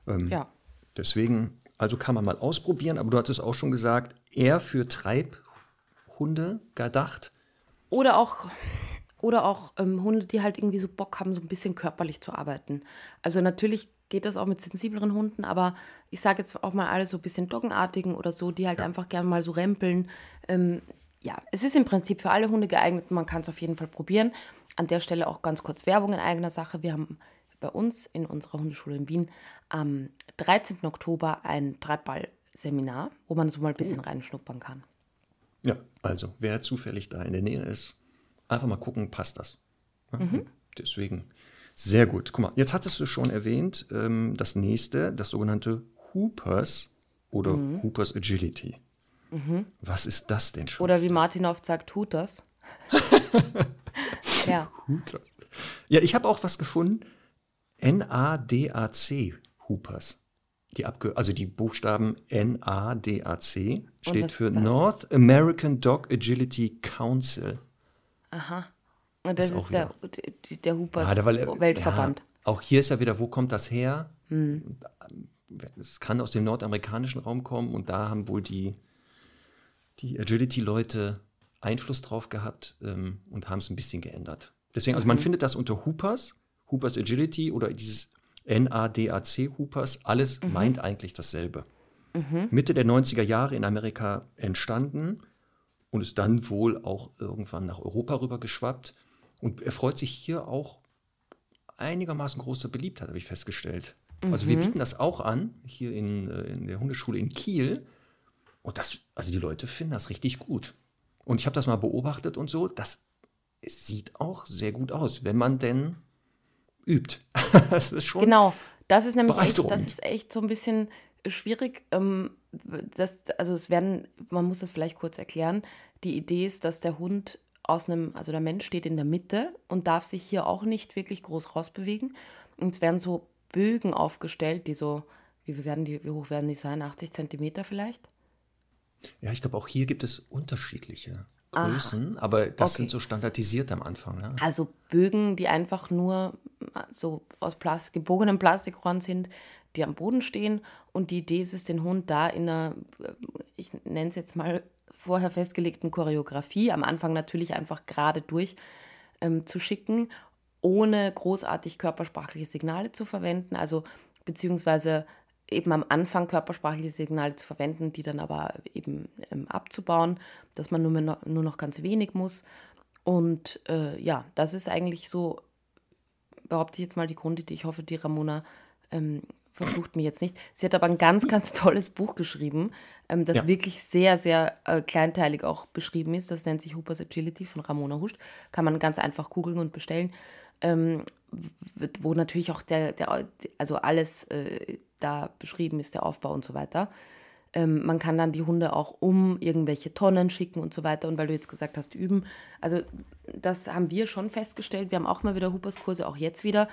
Ähm, Ja. Deswegen, also kann man mal ausprobieren, aber du hattest auch schon gesagt, eher für Treibhunde gedacht. Oder auch, oder auch ähm, Hunde, die halt irgendwie so Bock haben, so ein bisschen körperlich zu arbeiten. Also natürlich geht das auch mit sensibleren Hunden, aber ich sage jetzt auch mal alle so ein bisschen Doggenartigen oder so, die halt einfach gerne mal so rempeln. Ähm, ja, es ist im Prinzip für alle Hunde geeignet. Man kann es auf jeden Fall probieren. An der Stelle auch ganz kurz Werbung in eigener Sache. Wir haben bei uns in unserer Hundeschule in Wien am 13. Oktober ein Treibball-Seminar, wo man so mal ein bisschen reinschnuppern kann. Ja, also wer zufällig da in der Nähe ist, einfach mal gucken, passt das. Ja, Deswegen sehr gut. Guck mal, jetzt hattest du schon erwähnt, ähm, das nächste, das sogenannte Hoopers oder Hoopers Agility. Was ist das denn schon? Oder wie Martin oft sagt, das. [LAUGHS] ja. Hooter. Ja, ich habe auch was gefunden. N-A-D-A-C Hoopers. Die Abkür also die Buchstaben NADAC steht für? North American Dog Agility Council. Und das Ist ist, der, der, Hoopers da- weil, Weltverband. Ja, auch hier ist ja wieder, wo kommt das her? Hm. Es kann aus dem nordamerikanischen Raum kommen und da haben wohl die, die Agility-Leute Einfluss drauf gehabt ähm, und haben es ein bisschen geändert. Deswegen, also man Mhm. findet das unter Hoopers, Hoopers Agility oder dieses NADAC Hoopers, alles Mhm. meint eigentlich dasselbe. Mitte der 90er Jahre in Amerika entstanden und ist dann wohl auch irgendwann nach Europa rüber geschwappt und erfreut sich hier auch einigermaßen großer Beliebtheit, habe ich festgestellt. Also wir bieten das auch an, hier in, äh, in der Hundeschule in Kiel. Und das, also die Leute finden das richtig gut. Und ich habe das mal beobachtet und so, das sieht auch sehr gut aus, wenn man denn übt. [LAUGHS] das ist schon. Genau, das ist nämlich echt, das ist echt so ein bisschen schwierig. Ähm, das, also es werden, man muss das vielleicht kurz erklären. Die Idee ist, dass der Hund aus einem, also der Mensch steht in der Mitte und darf sich hier auch nicht wirklich groß rausbewegen. Und es werden so Bögen aufgestellt, die so, wie, werden die, wie hoch werden die sein? 80 Zentimeter vielleicht? Ja, ich glaube, auch hier gibt es unterschiedliche Größen, aber das okay. sind so standardisiert am Anfang. Ne? Also Bögen, die einfach nur so aus Plastik, gebogenen Plastikrohren sind, die am Boden stehen. Und die Idee ist es, den Hund da in einer, ich nenne es jetzt mal vorher festgelegten Choreografie, am Anfang natürlich einfach gerade durch ähm, zu schicken, ohne großartig körpersprachliche Signale zu verwenden. Also beziehungsweise eben am Anfang körpersprachliche Signale zu verwenden, die dann aber eben ähm, abzubauen, dass man nur, mehr noch, nur noch ganz wenig muss. Und äh, ja, das ist eigentlich so, behaupte ich jetzt mal die Grundidee. Ich hoffe, die Ramona ähm, verflucht mich jetzt nicht. Sie hat aber ein ganz, ganz tolles Buch geschrieben, ähm, das Ja. wirklich sehr, sehr äh, kleinteilig auch beschrieben ist. Das nennt sich Hoopers Agility von Ramona Huscht. Kann man ganz einfach googeln und bestellen. Ähm, wo natürlich auch der, der also alles äh, da beschrieben ist, der Aufbau und so weiter. Ähm, man kann dann die Hunde auch um irgendwelche Tonnen schicken und so weiter. Und weil du jetzt gesagt hast, üben, also das haben wir schon festgestellt. Wir haben auch mal wieder Hoopers-Kurse, auch jetzt wieder.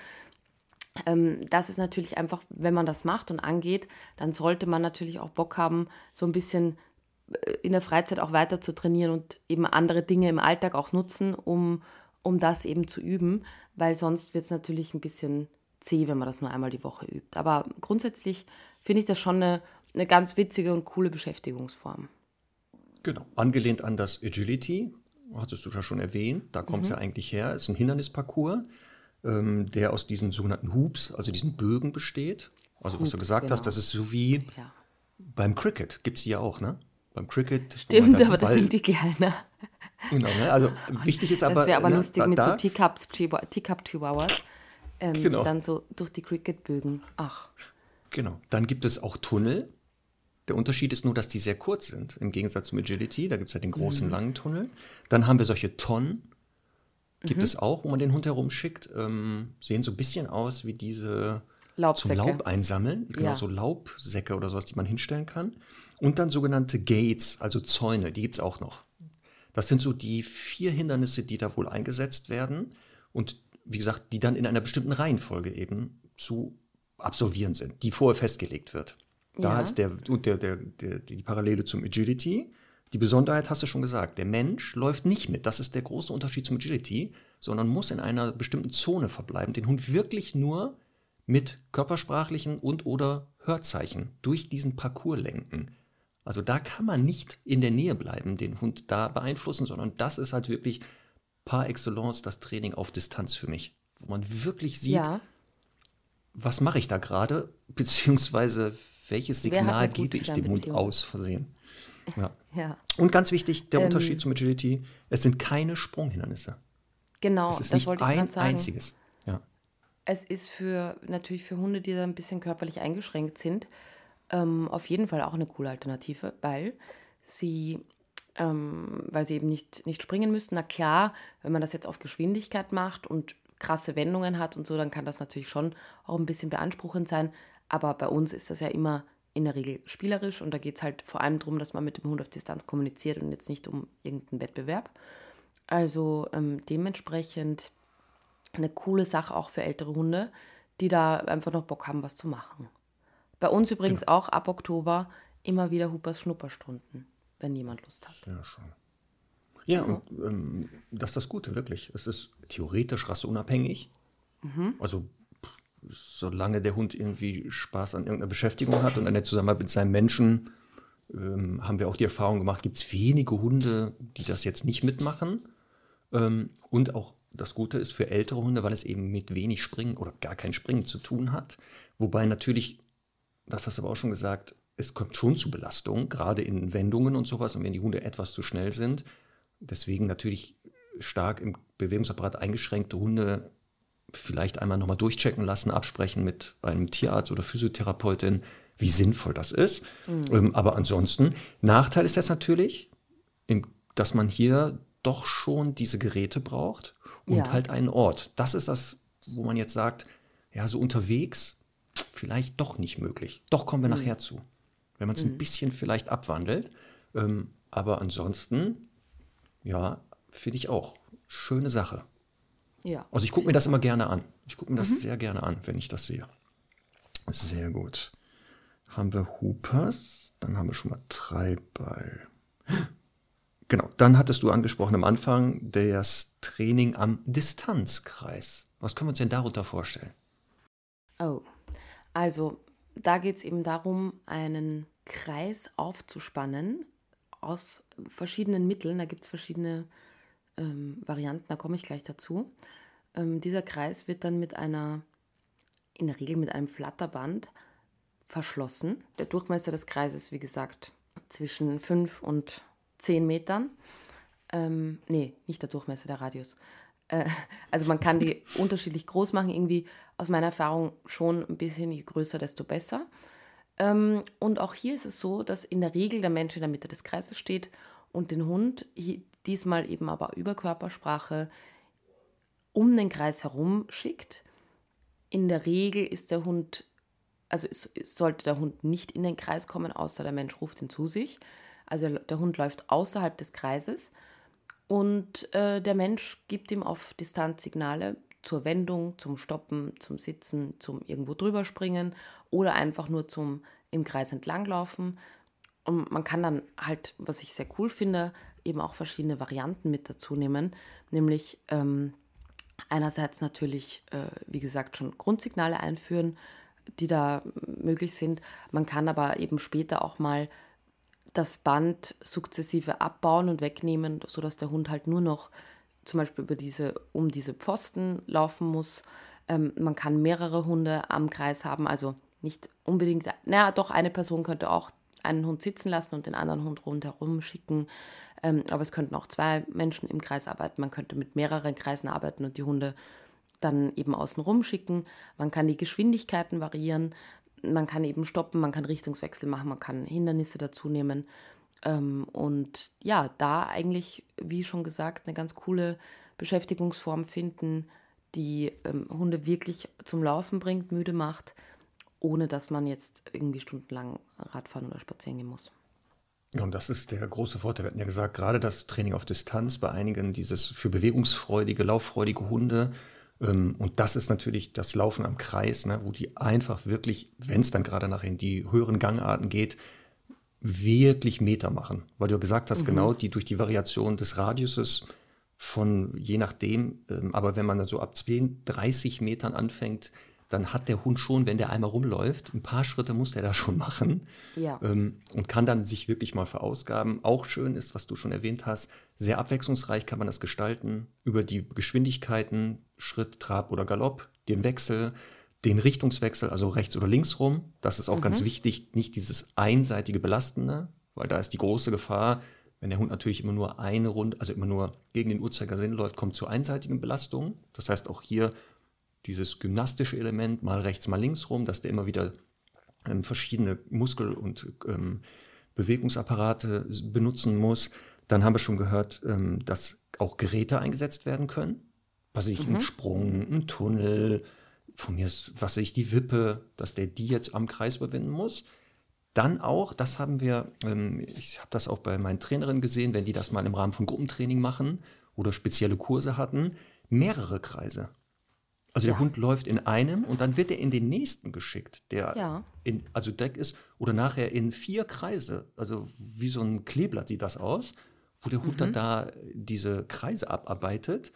Ähm, das ist natürlich einfach, wenn man das macht und angeht, dann sollte man natürlich auch Bock haben, so ein bisschen äh, in der Freizeit auch weiter zu trainieren und eben andere Dinge im Alltag auch nutzen, um, um das eben zu üben, weil sonst wird es natürlich ein bisschen zäh, wenn man das nur einmal die Woche übt. Aber grundsätzlich finde ich das schon eine, eine ganz witzige und coole Beschäftigungsform. Genau. Angelehnt an das Agility, hattest du ja schon erwähnt, da kommt es ja eigentlich her, ist ein Hindernisparcours, ähm, der aus diesen sogenannten Hoops, also diesen Bögen besteht. Also was du Hoops, gesagt hast, genau. das ist so wie Ja. beim Cricket, gibt es die ja auch, ne? Beim Cricket. Stimmt, aber das sind die kleiner. Genau, ne? Also [LAUGHS] wichtig ist aber. Das wäre aber ne, lustig da, mit so Teacup Chihuahuas. Ähm, Genau. Dann so durch die Cricketbögen. Ach, Genau. Dann gibt es auch Tunnel. Der Unterschied ist nur, dass die sehr kurz sind, im Gegensatz zum Agility. Da gibt es ja den großen, Mhm. langen Tunnel. Dann haben wir solche Tonnen. Gibt Mhm. es auch, wo man den Hund herumschickt. Ähm, sehen so ein bisschen aus wie diese zum Laubsäcke. Laub einsammeln. Genau, Ja. so Laubsäcke oder sowas, die man hinstellen kann. Und dann sogenannte Gates, also Zäune, die gibt es auch noch. Das sind so die vier Hindernisse, die da wohl eingesetzt werden. Und wie gesagt, die dann in einer bestimmten Reihenfolge eben zu absolvieren sind, die vorher festgelegt wird. Da Ja. ist der, der, der, der, die Parallele zum Agility. Die Besonderheit hast du schon gesagt, der Mensch läuft nicht mit. Das ist der große Unterschied zum Agility, sondern muss in einer bestimmten Zone verbleiben, den Hund wirklich nur mit körpersprachlichen und oder Hörzeichen durch diesen Parcours lenken. Also da kann man nicht in der Nähe bleiben, den Hund da beeinflussen, sondern das ist halt wirklich par excellence das Training auf Distanz für mich, wo man wirklich sieht, ja, was mache ich da gerade, [LAUGHS] beziehungsweise welches Signal gebe ich dem Hund aus Versehen. Ja. [LAUGHS] ja. Und ganz wichtig, Ähm. der Unterschied zum Agility, es sind keine Sprunghindernisse. Genau, Es ist das nicht ein einziges. Ja. Es ist für natürlich für Hunde, die da ein bisschen körperlich eingeschränkt sind, ähm, auf jeden Fall auch eine coole Alternative, weil sie, ähm, weil sie eben nicht, nicht springen müssen. Na klar, wenn man das jetzt auf Geschwindigkeit macht und krasse Wendungen hat und so, dann kann das natürlich schon auch ein bisschen beanspruchend sein. Aber bei uns ist das ja immer in der Regel spielerisch und da geht es halt vor allem darum, dass man mit dem Hund auf Distanz kommuniziert und jetzt nicht um irgendeinen Wettbewerb. Also ähm, dementsprechend eine coole Sache auch für ältere Hunde, die da einfach noch Bock haben, was zu machen. Bei uns übrigens genau. auch ab Oktober immer wieder Hoopers Schnupperstunden, wenn jemand Lust hat. Sehr schön. Ja, und ähm, das ist das Gute, wirklich. Es ist theoretisch rasseunabhängig. Mhm. Also solange der Hund irgendwie Spaß an irgendeiner Beschäftigung hat und in der Zusammenarbeit mit seinem Menschen, ähm, haben wir auch die Erfahrung gemacht, gibt es wenige Hunde, die das jetzt nicht mitmachen. Ähm, und auch das Gute ist für ältere Hunde, weil es eben mit wenig Springen oder gar kein Springen zu tun hat. Wobei natürlich, das hast du aber auch schon gesagt, es kommt schon zu Belastungen, gerade in Wendungen und sowas und wenn die Hunde etwas zu schnell sind. Deswegen natürlich stark im Bewegungsapparat eingeschränkte Hunde vielleicht einmal nochmal durchchecken lassen, absprechen mit einem Tierarzt oder Physiotherapeutin, wie sinnvoll das ist. Mhm. Ähm, aber ansonsten, Nachteil ist das natürlich, dass man hier doch schon diese Geräte braucht und ja. halt einen Ort. Das ist das, wo man jetzt sagt, ja, so unterwegs vielleicht doch nicht möglich. Doch kommen wir mhm. nachher zu. Wenn man es mhm. ein bisschen vielleicht abwandelt. Ähm, aber ansonsten, ja, finde ich auch. Schöne Sache. Ja. Also ich gucke mir das immer gerne an. Ich gucke mir das mhm. sehr gerne an, wenn ich das sehe. Sehr gut. Haben wir Hoopers, dann haben wir schon mal Treibball. Genau, dann hattest du angesprochen am Anfang das Training am Distanzkreis. Was können wir uns denn darunter vorstellen? Oh, also da geht es eben darum, einen Kreis aufzuspannen aus verschiedenen Mitteln. Da gibt es verschiedene ähm, Varianten, da komme ich gleich dazu. Ähm, dieser Kreis wird dann mit einer, in der Regel mit einem Flatterband verschlossen. Der Durchmesser des Kreises, wie gesagt, zwischen 5 und 10 Metern. Ähm, nee, nicht der Durchmesser, der Radius. Äh, also man kann die [LAUGHS] unterschiedlich groß machen, irgendwie aus meiner Erfahrung schon ein bisschen, je größer, desto besser. Ähm, und auch hier ist es so, dass in der Regel der Mensch in der Mitte des Kreises steht und den Hund, diesmal eben aber über Körpersprache, um den Kreis herum schickt. In der Regel ist der Hund, also sollte der Hund nicht in den Kreis kommen, außer der Mensch ruft ihn zu sich. Also der Hund läuft außerhalb des Kreises und äh, der Mensch gibt ihm auf Distanz Signale zur Wendung, zum Stoppen, zum Sitzen, zum irgendwo drüber springen oder einfach nur zum im Kreis entlanglaufen. Und man kann dann halt, was ich sehr cool finde, eben auch verschiedene Varianten mit dazu nehmen. Nämlich ähm, einerseits natürlich, äh, wie gesagt, schon Grundsignale einführen, die da möglich sind. Man kann aber eben später auch mal das Band sukzessive abbauen und wegnehmen, sodass der Hund halt nur noch zum Beispiel über diese, um diese Pfosten laufen muss. Ähm, man kann mehrere Hunde am Kreis haben, also nicht unbedingt, naja, doch eine Person könnte auch einen Hund sitzen lassen und den anderen Hund rundherum schicken. Ähm, aber es könnten auch zwei Menschen im Kreis arbeiten. Man könnte mit mehreren Kreisen arbeiten und die Hunde dann eben außenrum schicken. Man kann die Geschwindigkeiten variieren man kann eben stoppen, man kann Richtungswechsel machen, man kann Hindernisse dazu nehmen. Ähm, und ja, da eigentlich, wie schon gesagt, eine ganz coole Beschäftigungsform finden, die ähm, Hunde wirklich zum Laufen bringt, müde macht, ohne dass man jetzt irgendwie stundenlang Radfahren oder spazieren gehen muss. Ja, und das ist der große Vorteil. Wir hatten ja gesagt, gerade das Training auf Distanz bei einigen, dieses für bewegungsfreudige, lauffreudige Hunde, ähm, und das ist natürlich das Laufen am Kreis, ne, wo die einfach wirklich, wenn es dann gerade nach in die höheren Gangarten geht, wirklich Meter machen. Weil du gesagt hast, mhm. genau, die durch die Variation des Radiuses von je nachdem, ähm, aber wenn man dann so ab 30 Metern anfängt, dann hat der Hund schon, wenn der einmal rumläuft, ein paar Schritte muss der da schon machen ja. ähm, und kann dann sich wirklich mal verausgaben. Auch schön ist, was du schon erwähnt hast, sehr abwechslungsreich kann man das gestalten über die Geschwindigkeiten, Schritt, Trab oder Galopp, den Wechsel, den Richtungswechsel, also rechts oder links rum. Das ist auch mhm. ganz wichtig, nicht dieses einseitige Belastende, weil da ist die große Gefahr, wenn der Hund natürlich immer nur eine Runde, also immer nur gegen den Uhrzeigersinn läuft, kommt zu einseitigen Belastungen. Das heißt auch hier dieses gymnastische Element, mal rechts, mal links rum, dass der immer wieder ähm, verschiedene Muskel- und ähm, Bewegungsapparate benutzen muss. Dann haben wir schon gehört, ähm, dass auch Geräte eingesetzt werden können. Was ich, mhm. ein Sprung, ein Tunnel, von mir ist, was ich, die Wippe, dass der die jetzt am Kreis überwinden muss. Dann auch, das haben wir, ähm, ich habe das auch bei meinen Trainerinnen gesehen, wenn die das mal im Rahmen von Gruppentraining machen oder spezielle Kurse hatten, mehrere Kreise. Also der Hund läuft in einem und dann wird er in den nächsten geschickt, der Ja. in, also Deck ist, oder nachher in vier Kreise, also wie so ein Kleeblatt sieht das aus, wo der Hund Mhm. dann da diese Kreise abarbeitet.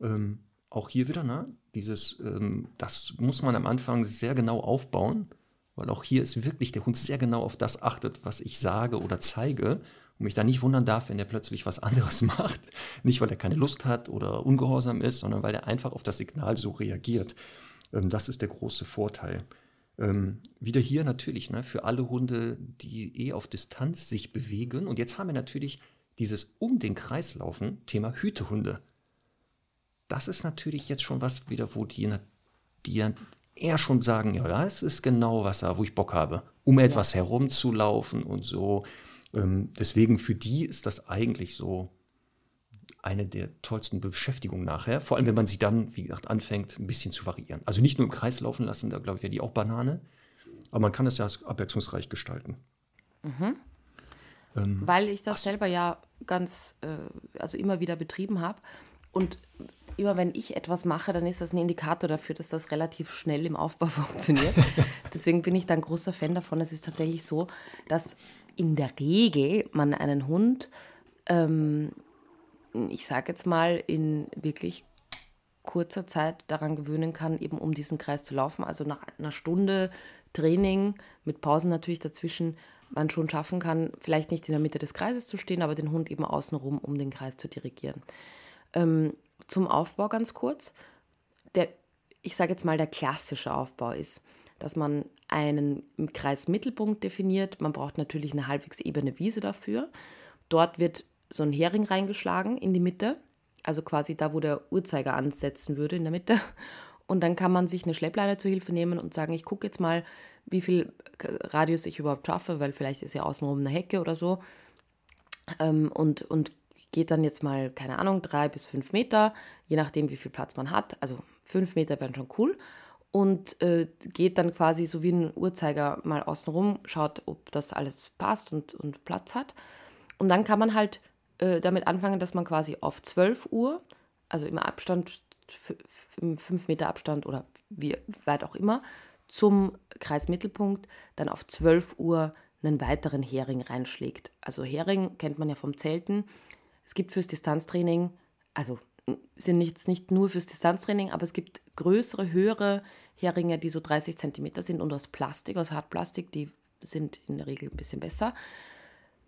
Ähm, auch hier wieder, ne? Dieses, ähm, das muss man am Anfang sehr genau aufbauen, weil auch hier ist wirklich der Hund sehr genau auf das achtet, was ich sage oder zeige und mich da nicht wundern darf, wenn er plötzlich was [LAUGHS] anderes macht. Nicht, weil er keine Lust hat oder ungehorsam ist, sondern weil er einfach auf das Signal so reagiert. Ähm, das ist der große Vorteil. Ähm, wieder hier natürlich ne, für alle Hunde, die eh auf Distanz sich bewegen. Und jetzt haben wir natürlich dieses um den Kreis laufen, Thema Hütehunde. Das ist natürlich jetzt schon was wieder, wo die, die dann eher schon sagen, ja, das ist genau was, da, wo ich Bock habe, um etwas herumzulaufen und so. Ähm, deswegen für die ist das eigentlich so eine der tollsten Beschäftigungen nachher. Vor allem, wenn man sie dann, wie gesagt, anfängt, ein bisschen zu variieren. Also nicht nur im Kreis laufen lassen, da glaube ich, wäre die auch Banane. Aber man kann es ja abwechslungsreich gestalten. Weil ich das selber ja ganz, äh, also immer wieder betrieben habe. Und immer wenn ich etwas mache, dann ist das ein Indikator dafür, dass das relativ schnell im Aufbau [LAUGHS] funktioniert. [LAUGHS] Deswegen bin ich da ein großer Fan davon. Es ist tatsächlich so, dass in der Regel man einen Hund, ähm, ich sage jetzt mal, in wirklich kurzer Zeit daran gewöhnen kann, eben um diesen Kreis zu laufen. Also nach einer Stunde Training mit Pausen natürlich dazwischen, man schon schaffen kann, vielleicht nicht in der Mitte des Kreises zu stehen, aber den Hund eben außenrum, um den Kreis zu dirigieren. Ähm, zum Aufbau ganz kurz. Der, ich sage jetzt mal, der klassische Aufbau ist, dass man einen Kreismittelpunkt definiert. Man braucht natürlich eine halbwegs ebene Wiese dafür. Dort wird so ein Hering reingeschlagen in die Mitte, also quasi da, wo der Uhrzeiger ansetzen würde, in der Mitte. Und dann kann man sich eine Schleppleine zur Hilfe nehmen und sagen, ich gucke jetzt mal, wie viel Radius ich überhaupt schaffe, weil vielleicht ist ja außenrum eine Hecke oder so. Ähm, und, und geht dann jetzt mal, keine Ahnung, drei bis fünf Meter, je nachdem, wie viel Platz man hat. Also fünf Meter wären schon cool. Und äh, geht dann quasi so wie ein Uhrzeiger mal außenrum, schaut, ob das alles passt und, und Platz hat. Und dann kann man halt äh, damit anfangen, dass man quasi auf 12 Uhr, also im Abstand, im 5 Meter Abstand oder wie weit auch immer, zum Kreismittelpunkt dann auf 12 Uhr einen weiteren Hering reinschlägt. Also Hering kennt man ja vom Zelten. Es gibt fürs Distanztraining, also sind nicht, nicht nur fürs Distanztraining, aber es gibt größere, höhere Heringe, die so 30 Zentimeter sind und aus Plastik, aus Hartplastik, die sind in der Regel ein bisschen besser.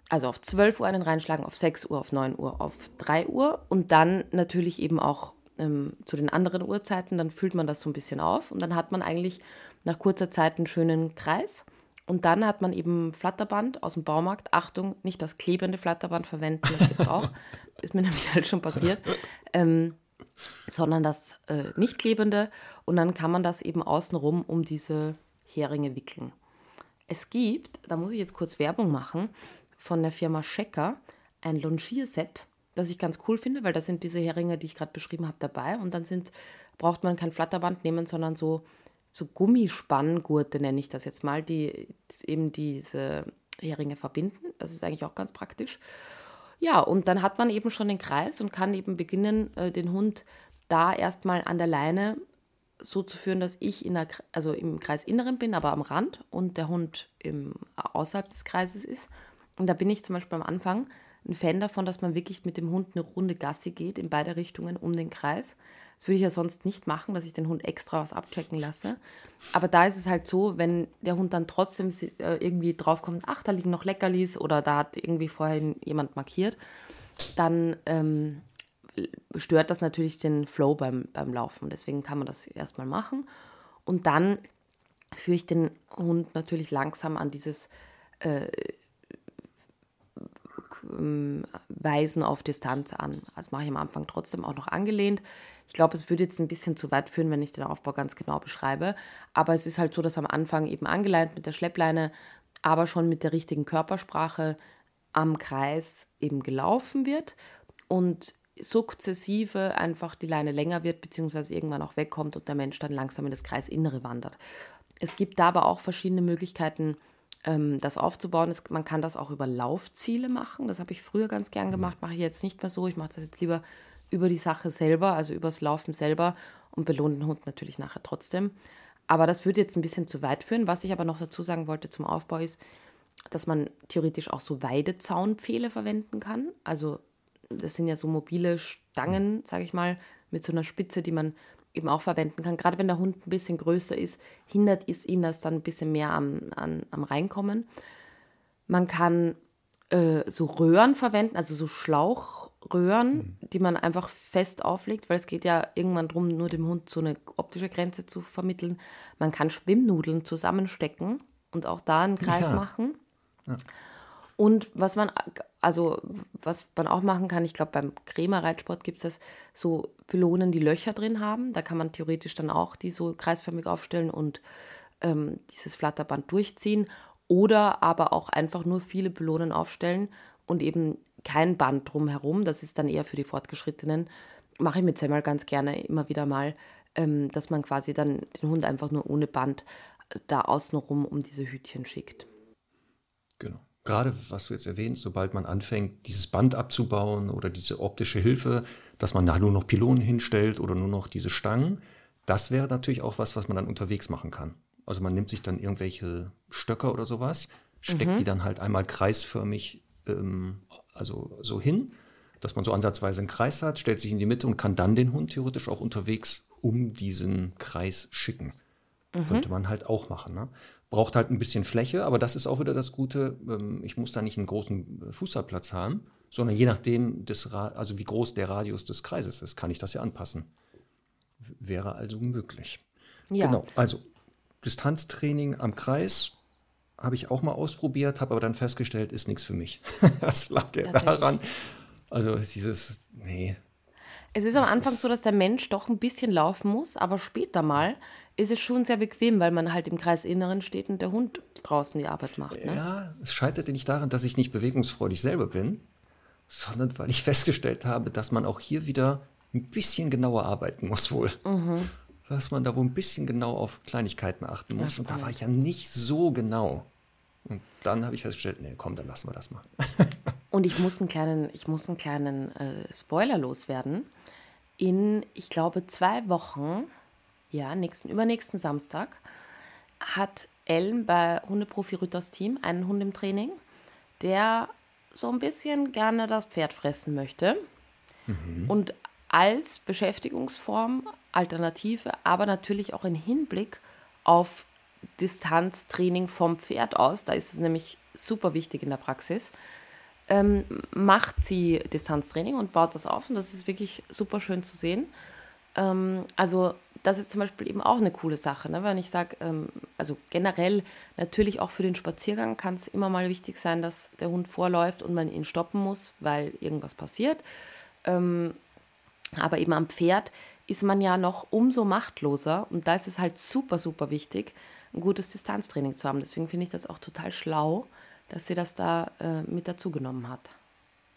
Also auf 12 Uhr einen reinschlagen, auf 6 Uhr, auf 9 Uhr, auf 3 Uhr und dann natürlich eben auch ähm, zu den anderen Uhrzeiten, dann füllt man das so ein bisschen auf und dann hat man eigentlich nach kurzer Zeit einen schönen Kreis. Und dann hat man eben Flatterband aus dem Baumarkt. Achtung, nicht das klebende Flatterband verwenden, das gibt auch. [LAUGHS] Ist mir nämlich halt schon passiert. Ähm, sondern das äh, nicht klebende. Und dann kann man das eben außenrum um diese Heringe wickeln. Es gibt, da muss ich jetzt kurz Werbung machen, von der Firma Schecker ein Longierset, das ich ganz cool finde, weil da sind diese Heringe, die ich gerade beschrieben habe, dabei. Und dann sind, braucht man kein Flatterband nehmen, sondern so, so Gummispanngurte, nenne ich das jetzt mal, die eben diese Heringe verbinden. Das ist eigentlich auch ganz praktisch. Ja, und dann hat man eben schon den Kreis und kann eben beginnen, äh, den Hund da erstmal an der Leine so zu führen, dass ich in der, also im Kreisinneren bin, aber am Rand und der Hund im, außerhalb des Kreises ist. Und da bin ich zum Beispiel am Anfang ein Fan davon, dass man wirklich mit dem Hund eine Runde Gassi geht in beide Richtungen um den Kreis. Das würde ich ja sonst nicht machen, dass ich den Hund extra was abchecken lasse. Aber da ist es halt so, wenn der Hund dann trotzdem äh, irgendwie draufkommt, ach, da liegen noch Leckerlis oder da hat irgendwie vorhin jemand markiert, dann ähm, stört das natürlich den Flow beim, beim Laufen. Deswegen kann man das erstmal machen. Und dann führe ich den Hund natürlich langsam an dieses ähm, Weisen auf Distanz an. Das mache ich am Anfang trotzdem auch noch angelehnt. Ich glaube, es würde jetzt ein bisschen zu weit führen, wenn ich den Aufbau ganz genau beschreibe. Aber es ist halt so, dass am Anfang eben angeleint mit der Schleppleine, aber schon mit der richtigen Körpersprache am Kreis eben gelaufen wird und sukzessive einfach die Leine länger wird, beziehungsweise irgendwann auch wegkommt und der Mensch dann langsam in das Kreisinnere wandert. Es gibt da aber auch verschiedene Möglichkeiten, das aufzubauen. Es, man kann das auch über Laufziele machen. Das habe ich früher ganz gern gemacht, mache ich jetzt nicht mehr so. Ich mache das jetzt lieber über die Sache selber, also übers Laufen selber und belohnen den Hund natürlich nachher trotzdem. Aber das würde jetzt ein bisschen zu weit führen. Was ich aber noch dazu sagen wollte zum Aufbau ist, dass man theoretisch auch so Weidezaunpfähle verwenden kann. Also das sind ja so mobile Stangen, sage ich mal, mit so einer Spitze, die man eben auch verwenden kann. Gerade wenn der Hund ein bisschen größer ist, hindert es ihn das dann ein bisschen mehr am, an, am Reinkommen. Man kann äh, so Röhren verwenden, also so Schlauchröhren, mhm. die man einfach fest auflegt, weil es geht ja irgendwann darum, nur dem Hund so eine optische Grenze zu vermitteln. Man kann Schwimmnudeln zusammenstecken und auch da einen Kreis ja. machen. Ja. Und was man, also was man auch machen kann, ich glaube, beim Krämerreitsport gibt es das, so Pylonen, die Löcher drin haben. Da kann man theoretisch dann auch die so kreisförmig aufstellen und ähm, dieses Flatterband durchziehen. Oder aber auch einfach nur viele Pylonen aufstellen und eben kein Band drumherum. Das ist dann eher für die Fortgeschrittenen. Mache ich mit Semmel ganz gerne immer wieder mal, ähm, dass man quasi dann den Hund einfach nur ohne Band äh, da außenrum um diese Hütchen schickt. Genau gerade was du jetzt erwähnst, sobald man anfängt, dieses Band abzubauen oder diese optische Hilfe, dass man da nur noch Pylonen hinstellt oder nur noch diese Stangen, das wäre natürlich auch was, was man dann unterwegs machen kann. Also man nimmt sich dann irgendwelche Stöcker oder sowas, steckt mhm. die dann halt einmal kreisförmig ähm, also so hin, dass man so ansatzweise einen Kreis hat, stellt sich in die Mitte und kann dann den Hund theoretisch auch unterwegs um diesen Kreis schicken. Mhm. Könnte man halt auch machen. Ne? Braucht halt ein bisschen Fläche, aber das ist auch wieder das Gute. Ähm, ich muss da nicht einen großen äh, Fußballplatz haben, sondern je nachdem, des also wie groß der Radius des Kreises ist, kann ich das ja anpassen. Wäre also möglich. Ja. Genau, also Distanztraining am Kreis habe ich auch mal ausprobiert, habe aber dann festgestellt, ist nichts für mich. [LAUGHS] das lag ja daran. Also dieses, nee. Es ist am Anfang so, dass der Mensch doch ein bisschen laufen muss, aber später mal ist es schon sehr bequem, weil man halt im Kreisinneren steht und der Hund draußen die Arbeit macht. Ne? Ja, es scheitert nicht daran, dass ich nicht bewegungsfreudig selber bin, sondern weil ich [LAUGHS] festgestellt habe, dass man auch hier wieder ein bisschen genauer arbeiten muss wohl. Mhm. Dass man da wohl ein bisschen genau auf Kleinigkeiten achten muss. Das und da war ich ja nicht so genau. Und dann habe ich festgestellt, nee, komm, dann lassen wir das mal. [LAUGHS] und ich muss einen kleinen, ich muss einen kleinen äh, Spoiler loswerden. In, ich glaube, zwei Wochen ja, nächsten, übernächsten Samstag, hat Ellen bei Hundeprofi Rütters Team einen Hund im Training, der so ein bisschen gerne das Pferd fressen möchte. Mhm. Und als Beschäftigungsform, Alternative, aber natürlich auch in Hinblick auf Distanztraining vom Pferd aus, da ist es nämlich super wichtig in der Praxis, ähm, macht sie Distanztraining und baut das auf und das ist wirklich super schön zu sehen. Ähm, also das ist zum Beispiel eben auch eine coole Sache, ne? wenn ich sage, ähm, also generell natürlich auch für den Spaziergang kann es immer mal wichtig sein, dass der Hund vorläuft und man ihn stoppen muss, weil irgendwas passiert. Ähm, aber eben am Pferd ist man ja noch umso machtloser und da ist es halt super, super wichtig, ein gutes Distanztraining zu haben. Deswegen finde ich das auch total schlau, dass sie das da äh, mit dazu genommen hat.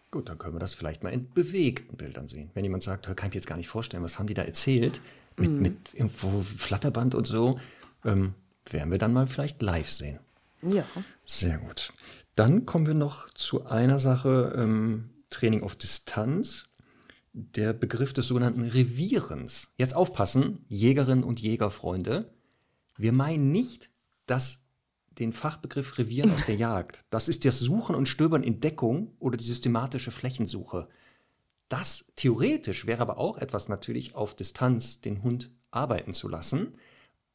Gut, dann können wir das vielleicht mal in bewegten Bildern sehen. Wenn jemand sagt, kann ich mir jetzt gar nicht vorstellen, was haben die da erzählt mit, mhm. mit irgendwo Flatterband und so, ähm, werden wir dann mal vielleicht live sehen. Ja. Sehr gut. Dann kommen wir noch zu einer Sache, ähm, Training auf Distanz. Der Begriff des sogenannten Revierens. Jetzt aufpassen, Jägerinnen und Jägerfreunde. Wir meinen nicht das den Fachbegriff Revieren aus der [LAUGHS] Jagd. Das ist das Suchen und Stöbern in Deckung oder die systematische Flächensuche. Das theoretisch wäre aber auch etwas natürlich auf Distanz den Hund arbeiten zu lassen.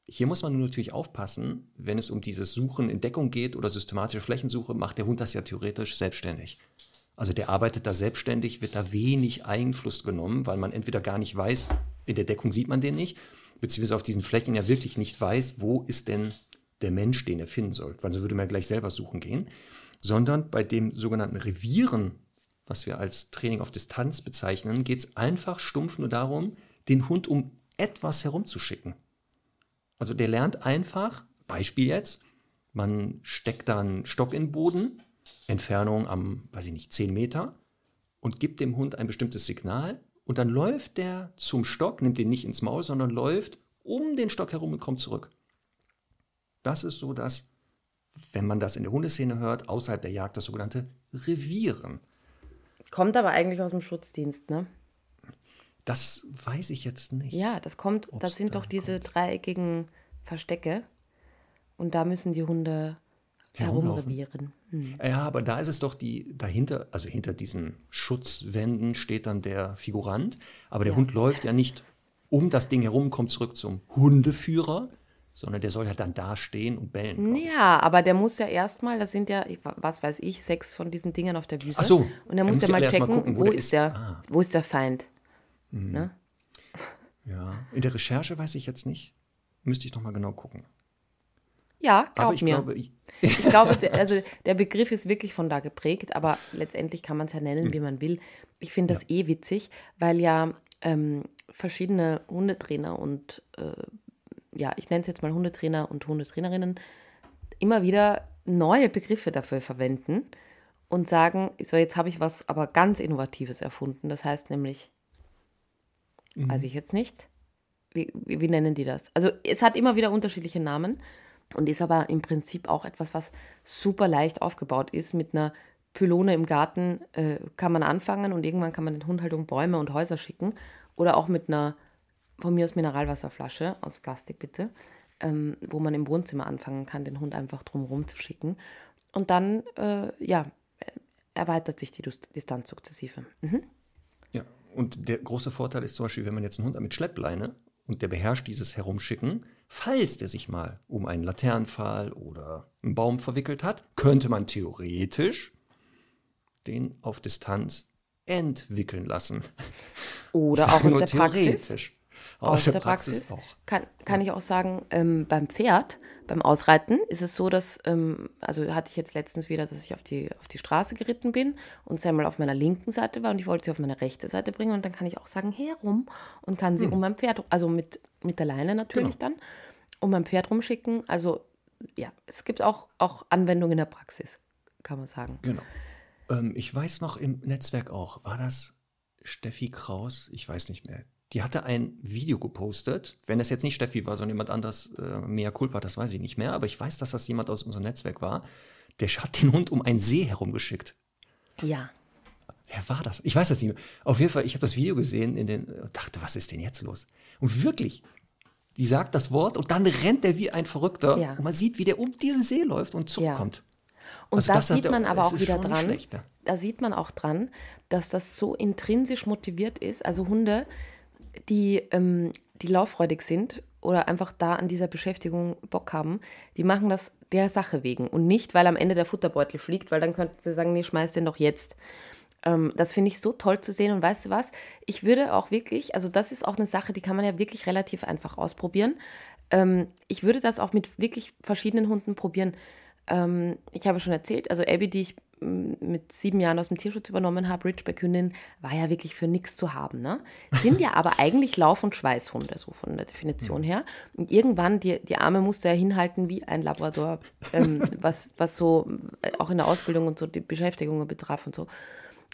Hier muss man natürlich aufpassen, wenn es um dieses Suchen in Deckung geht oder systematische Flächensuche, macht der Hund das ja theoretisch selbstständig. Also der arbeitet da selbstständig, wird da wenig Einfluss genommen, weil man entweder gar nicht weiß, in der Deckung sieht man den nicht, beziehungsweise auf diesen Flächen ja wirklich nicht weiß, wo ist denn der Mensch, den er finden soll, weil so würde man gleich selber suchen gehen, sondern bei dem sogenannten Revieren, was wir als Training auf Distanz bezeichnen, geht es einfach stumpf nur darum, den Hund um etwas herumzuschicken. Also der lernt einfach, Beispiel jetzt, man steckt dann Stock in den Boden, Entfernung am, weiß ich nicht, 10 Meter und gibt dem Hund ein bestimmtes Signal und dann läuft der zum Stock, nimmt den nicht ins Maul, sondern läuft um den Stock herum und kommt zurück. Das ist so das, wenn man das in der Hundeszene hört, außerhalb der Jagd das sogenannte Revieren. Kommt aber eigentlich aus dem Schutzdienst, ne? Das weiß ich jetzt nicht. Ja, das kommt, das sind da doch diese kommt. dreieckigen Verstecke. Und da müssen die Hunde herumrevieren. Hm. Ja, aber da ist es doch die, dahinter, also hinter diesen Schutzwänden steht dann der Figurant, aber der Ja. Hund läuft ja nicht um das Ding herum, kommt zurück zum Hundeführer, sondern der soll ja dann da stehen und bellen. Ja, aber der muss ja erstmal, das sind ja, was weiß ich, sechs von diesen Dingern auf der Wiese. Ach so, Und er er muss ja ja mal checken, gucken, wo wo, ist der, Ah. wo ist der Feind. Ne? Ja, in der Recherche weiß ich jetzt nicht. Müsste ich noch mal genau gucken. Ja, glaub ich mir. glaube, ich, Ich glaube, der, also der Begriff ist wirklich von da geprägt, aber letztendlich kann man es ja nennen, wie man will. Ich finde das eh witzig, weil ja ähm, verschiedene Hundetrainer und äh, ja, ich nenne es jetzt mal Hundetrainer und Hundetrainerinnen immer wieder neue Begriffe dafür verwenden und sagen, so jetzt habe ich was aber ganz Innovatives erfunden. Das heißt nämlich, weiß ich jetzt nicht, wie, wie, wie nennen die das? Also es hat immer wieder unterschiedliche Namen und ist aber im Prinzip auch etwas, was super leicht aufgebaut ist. Mit einer Pylone im Garten äh, kann man anfangen und irgendwann kann man den Hund halt um Bäume und Häuser schicken. Oder auch mit einer, von mir aus Mineralwasserflasche, aus Plastik bitte, ähm, wo man im Wohnzimmer anfangen kann, den Hund einfach drumherum zu schicken. Und dann, äh, ja, erweitert sich die Distanz sukzessive. Mhm. ja. Und der große Vorteil ist zum Beispiel, wenn man jetzt einen Hund hat mit Schleppleine und der beherrscht dieses Herumschicken, falls der sich mal um einen Laternenpfahl oder einen Baum verwickelt hat, könnte man theoretisch den auf Distanz entwickeln lassen. Oder auch aus nur der Praxis. Theoretisch. Aus, der Praxis, auch. Kann, kann ich auch sagen, ähm, beim Pferd, beim Ausreiten ist es so, dass, ähm, also hatte ich jetzt letztens wieder, dass ich auf die, auf die Straße geritten bin und sie einmal auf meiner linken Seite war und ich wollte sie auf meine rechte Seite bringen und dann kann ich auch sagen, herum und kann Hm. sie um mein Pferd, also mit, mit der Leine natürlich Genau. dann, um mein Pferd rumschicken. Also ja, es gibt auch, auch Anwendungen in der Praxis, kann man sagen. Genau. Ähm, ich weiß noch im Netzwerk auch, war das Steffi Kraus? Ich weiß nicht mehr. Die hatte ein Video gepostet. Wenn das jetzt nicht Steffi war, sondern jemand anderes, äh, Mea Culpa, das weiß ich nicht mehr. Aber ich weiß, dass das jemand aus unserem Netzwerk war. Der hat den Hund um einen See herumgeschickt. Ja. Wer war das? Ich weiß das nicht mehr. Auf jeden Fall, ich habe das Video gesehen in den, und dachte, was ist denn jetzt los? Und wirklich, die sagt das Wort und dann rennt er wie ein Verrückter. Ja. Und man sieht, wie der um diesen See läuft und zurückkommt. Und Also da das hat sieht man aber auch wieder dran, da sieht man auch dran, dass das so intrinsisch motiviert ist. Also Hunde, die, ähm, die lauffreudig sind oder einfach da an dieser Beschäftigung Bock haben, die machen das der Sache wegen und nicht, weil am Ende der Futterbeutel fliegt, weil dann könnten sie sagen, nee, schmeiß den doch jetzt. Ähm, das finde ich so toll zu sehen und weißt du was, ich würde auch wirklich, also das ist auch eine Sache, die kann man ja wirklich relativ einfach ausprobieren. Ähm, ich würde das auch mit wirklich verschiedenen Hunden probieren. Ähm, ich habe schon erzählt, also Abby, die ich mm, mit sieben Jahren aus dem Tierschutz übernommen habe, Ridgeback-Hündin, war ja wirklich für nichts zu haben. Ne? Sind ja aber eigentlich Lauf- und Schweißhunde, so von der Definition her. Und irgendwann, die, die Arme musste er hinhalten wie ein Labrador, ähm, [LAUGHS] was, was so äh, auch in der Ausbildung und so die Beschäftigung betraf und so.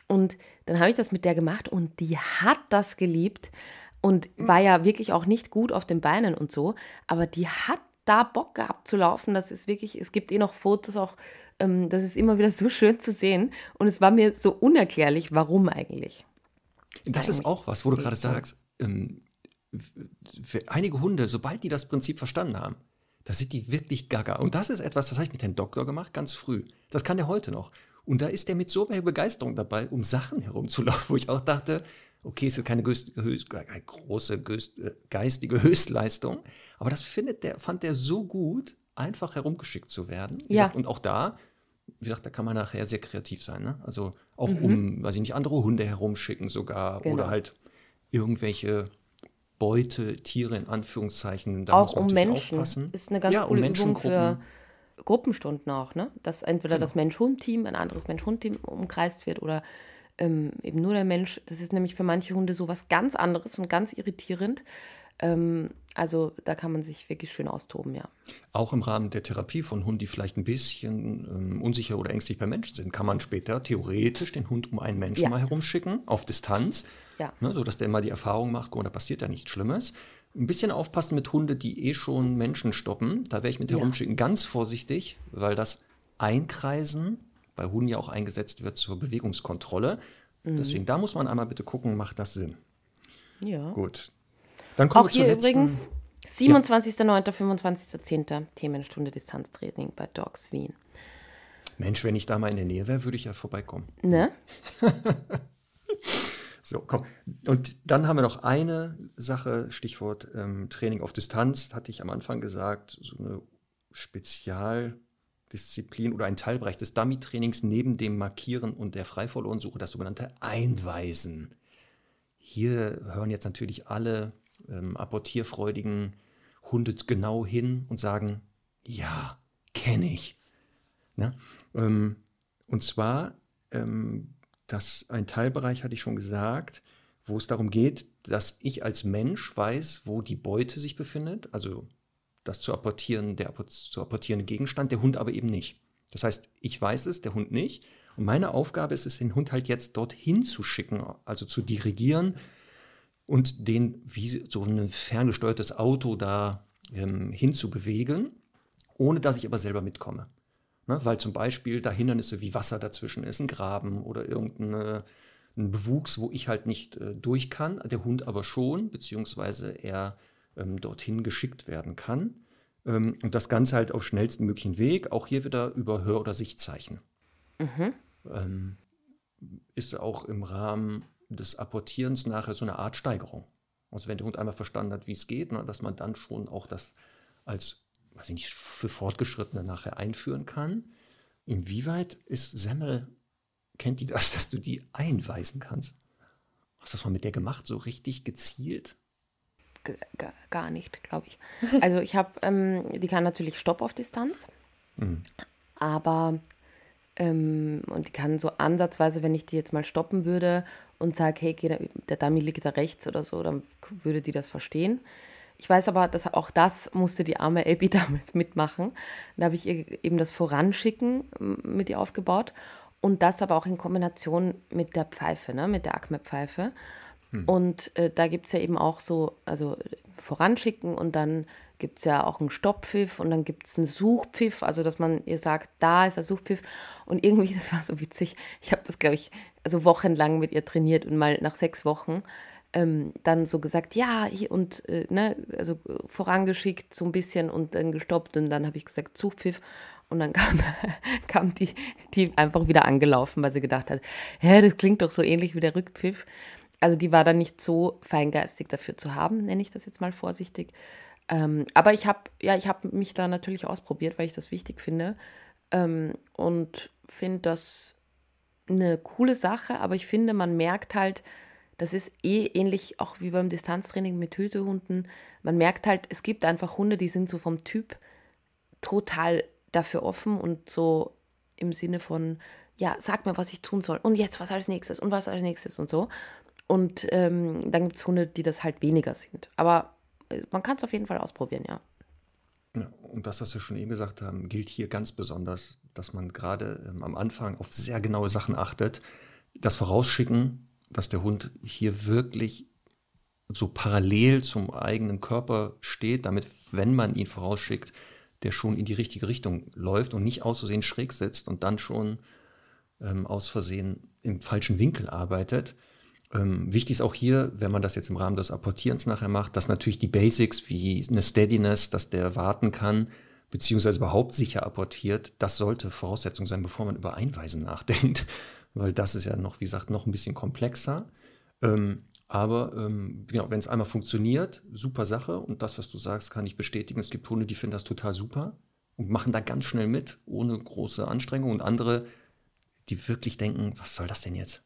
Und dann habe ich das mit der gemacht und die hat das geliebt und war ja wirklich auch nicht gut auf den Beinen und so, aber die hat da Bock gehabt zu laufen. Das ist wirklich, es gibt eh noch Fotos auch, ähm, das ist immer wieder so schön zu sehen und es war mir so unerklärlich, warum eigentlich. Das ist auch was, wo du gerade sagst, ähm, für einige Hunde, sobald die das Prinzip verstanden haben, da sind die wirklich gaga. Und das ist etwas, das habe ich mit Herrn Doktor gemacht, ganz früh. Das kann der heute noch. Und da ist der mit so viel Begeisterung dabei, um Sachen herumzulaufen, [LAUGHS] wo ich auch dachte, okay, es ist keine Göst, höchst, keine große Göst, äh, geistige [LAUGHS] Höchstleistung, aber das findet der, fand der so gut, einfach herumgeschickt zu werden. Wie Ja. gesagt, und auch da, wie gesagt, da kann man nachher sehr kreativ sein. Ne? Also auch Mhm. um, weiß ich nicht, andere Hunde herumschicken sogar Genau. oder halt irgendwelche Beutetiere in Anführungszeichen. Da auch um Menschen aufpassen. ist eine ganz ja, um coole Übung für. Gruppenstunden auch, ne? Dass entweder Genau. das Mensch-Hund-Team, ein anderes Mensch-Hund-Team umkreist wird oder ähm, eben nur der Mensch. Das ist nämlich für manche Hunde so was ganz anderes und ganz irritierend. Ähm, also da kann man sich wirklich schön austoben, ja. Auch im Rahmen der Therapie von Hunden, die vielleicht ein bisschen ähm, unsicher oder ängstlich bei Menschen sind, kann man später theoretisch den Hund um einen Menschen Ja. mal herumschicken, auf Distanz, Ja. ne, sodass der mal die Erfahrung macht, guck mal, da passiert ja nichts Schlimmes. Ein bisschen aufpassen mit Hunde, die eh schon Menschen stoppen. Da wäre ich mit Ja. herumschicken ganz vorsichtig, weil das Einkreisen bei Hunden ja auch eingesetzt wird zur Bewegungskontrolle. Mhm. Deswegen, da muss man einmal bitte gucken, macht das Sinn. Ja. Gut. Dann kommen Auch wir zur hier letzten. übrigens 27.09., 25.10. Themenstunde Distanztraining bei Dogs Wien. Mensch, wenn ich da mal in der Nähe wäre, würde ich ja vorbeikommen. Ne? [LAUGHS] So, komm. Und dann haben wir noch eine Sache, Stichwort ähm, Training auf Distanz, hatte ich am Anfang gesagt, so eine Spezialdisziplin oder ein Teilbereich des Dummy-Trainings neben dem Markieren und der Freiverlorensuche, das sogenannte Einweisen. Hier hören jetzt natürlich alle ähm, apportierfreudigen Hunde genau hin und sagen, ja, kenne ich. Ne? Ähm, und zwar, ähm, dass ein Teilbereich, hatte ich schon gesagt, wo es darum geht, dass ich als Mensch weiß, wo die Beute sich befindet, also das zu apportieren, der zu apportierende Gegenstand, der Hund aber eben nicht. Das heißt, ich weiß es, der Hund nicht. Und meine Aufgabe ist es, den Hund halt jetzt dorthin zu schicken, also zu dirigieren und den wie so ein ferngesteuertes Auto da ähm, hinzubewegen, ohne dass ich aber selber mitkomme. Ne? Weil zum Beispiel da Hindernisse wie Wasser dazwischen ist, ein Graben oder irgendein Bewuchs, wo ich halt nicht äh, durch kann, der Hund aber schon, beziehungsweise er ähm, dorthin geschickt werden kann. Ähm, und das Ganze halt auf schnellsten möglichen Weg, auch hier wieder über Hör- oder Sichtzeichen. Ähm, ist auch im Rahmen des Apportierens nachher so eine Art Steigerung. Also wenn der Hund einmal verstanden hat, wie es geht, ne, dass man dann schon auch das als, weiß ich nicht, für Fortgeschrittene nachher einführen kann. Inwieweit ist Semmel, kennt die das, [LAUGHS] dass du die einweisen kannst? Hast du das mal mit der gemacht, so richtig gezielt? Gar- nicht, glaube ich. [LAUGHS] Also ich habe, ähm, die kann natürlich Stopp auf Distanz, aber ähm, und die kann so ansatzweise, wenn ich die jetzt mal stoppen würde und sage, hey, geh der Dummy liegt da rechts oder so, dann würde die das verstehen. Ich weiß aber, dass auch das musste die arme Abby [LAUGHS] damals mitmachen. Da habe ich ihr eben das Voranschicken mit ihr aufgebaut und das aber auch in Kombination mit der Pfeife, ne, mit der Acme-Pfeife. Und äh, da gibt es ja eben auch so, also voranschicken und dann gibt es ja auch einen Stopppfiff und dann gibt es einen Suchpfiff, also dass man ihr sagt, da ist der Suchpfiff. Und irgendwie, [LAUGHS] das war so witzig, ich habe das, glaube ich, also wochenlang mit ihr trainiert und mal nach sechs Wochen ähm, dann so gesagt, ja, und, äh, ne, also vorangeschickt so ein bisschen und dann gestoppt und dann habe ich gesagt, Suchpfiff. Und dann [LAUGHS] kam, kam die, die einfach wieder angelaufen, weil sie gedacht hat, hä, das klingt doch so ähnlich wie der Rückpfiff. Also die war dann nicht so feingeistig dafür zu haben, nenne ich das jetzt mal vorsichtig. Ähm, aber ich habe ja, ich mich da natürlich ausprobiert, weil ich das wichtig finde ähm, und finde das eine coole Sache. Aber ich finde, man merkt halt, das ist eh ähnlich auch wie beim Distanztraining mit Hütehunden. Man merkt halt, es gibt einfach Hunde, die sind so vom Typ total dafür offen und so im Sinne von, ja, sag mir, was ich tun soll und jetzt was als nächstes und was als nächstes und so. Und ähm, dann gibt es Hunde, die das halt weniger sind. Aber äh, man kann es auf jeden Fall ausprobieren, ja. Ja, und das, was wir schon eben gesagt haben, gilt hier ganz besonders, dass man gerade ähm, am Anfang auf sehr genaue Sachen achtet. Das Vorausschicken, dass der Hund hier wirklich so parallel zum eigenen Körper steht, damit, wenn man ihn vorausschickt, der schon in die richtige Richtung läuft und nicht aus Versehen schräg sitzt und dann schon ähm, aus Versehen im falschen Winkel arbeitet. Ähm, wichtig ist auch hier, wenn man das jetzt im Rahmen des Apportierens nachher macht, dass natürlich die Basics wie eine Steadiness, dass der warten kann, beziehungsweise überhaupt sicher apportiert, das sollte Voraussetzung sein, bevor man über Einweisen [LAUGHS] nachdenkt, weil das ist ja noch, wie gesagt, noch ein bisschen komplexer. Ähm, aber ähm, genau, wenn es einmal funktioniert, super Sache. Und das, was du sagst, kann ich bestätigen. Es gibt Hunde, die finden das total super und machen da ganz schnell mit, ohne große Anstrengung. Und andere, die wirklich denken, was soll das denn jetzt?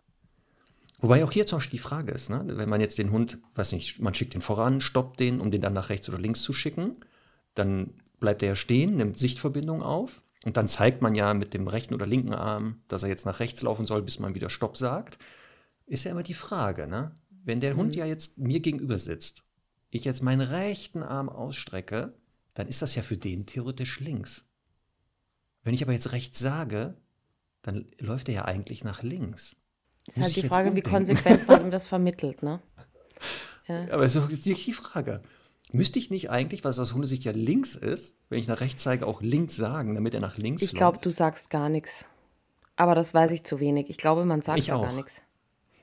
Wobei auch hier zum Beispiel die Frage ist, ne? wenn man jetzt den Hund, weiß nicht, man schickt den voran, stoppt den, um den dann nach rechts oder links zu schicken, dann bleibt er ja stehen, nimmt Sichtverbindung auf und dann zeigt man ja mit dem rechten oder linken Arm, dass er jetzt nach rechts laufen soll, bis man wieder Stopp sagt. Ist ja immer die Frage, ne? Wenn der Hund ja jetzt mir gegenüber sitzt, ich jetzt meinen rechten Arm ausstrecke, dann ist das ja für den theoretisch links. Wenn ich aber jetzt rechts sage, dann läuft er ja eigentlich nach links. Ist halt die Frage, wie konsequent man ihm das vermittelt, ne? [LAUGHS] Aber so ist die Frage. Müsste ich nicht eigentlich, was aus Hundesicht ja links ist, wenn ich nach rechts zeige, auch links sagen, damit er nach links Ich glaube, du sagst gar nichts. Aber das weiß ich zu wenig. Ich glaube, man sagt Ich da auch. gar nichts.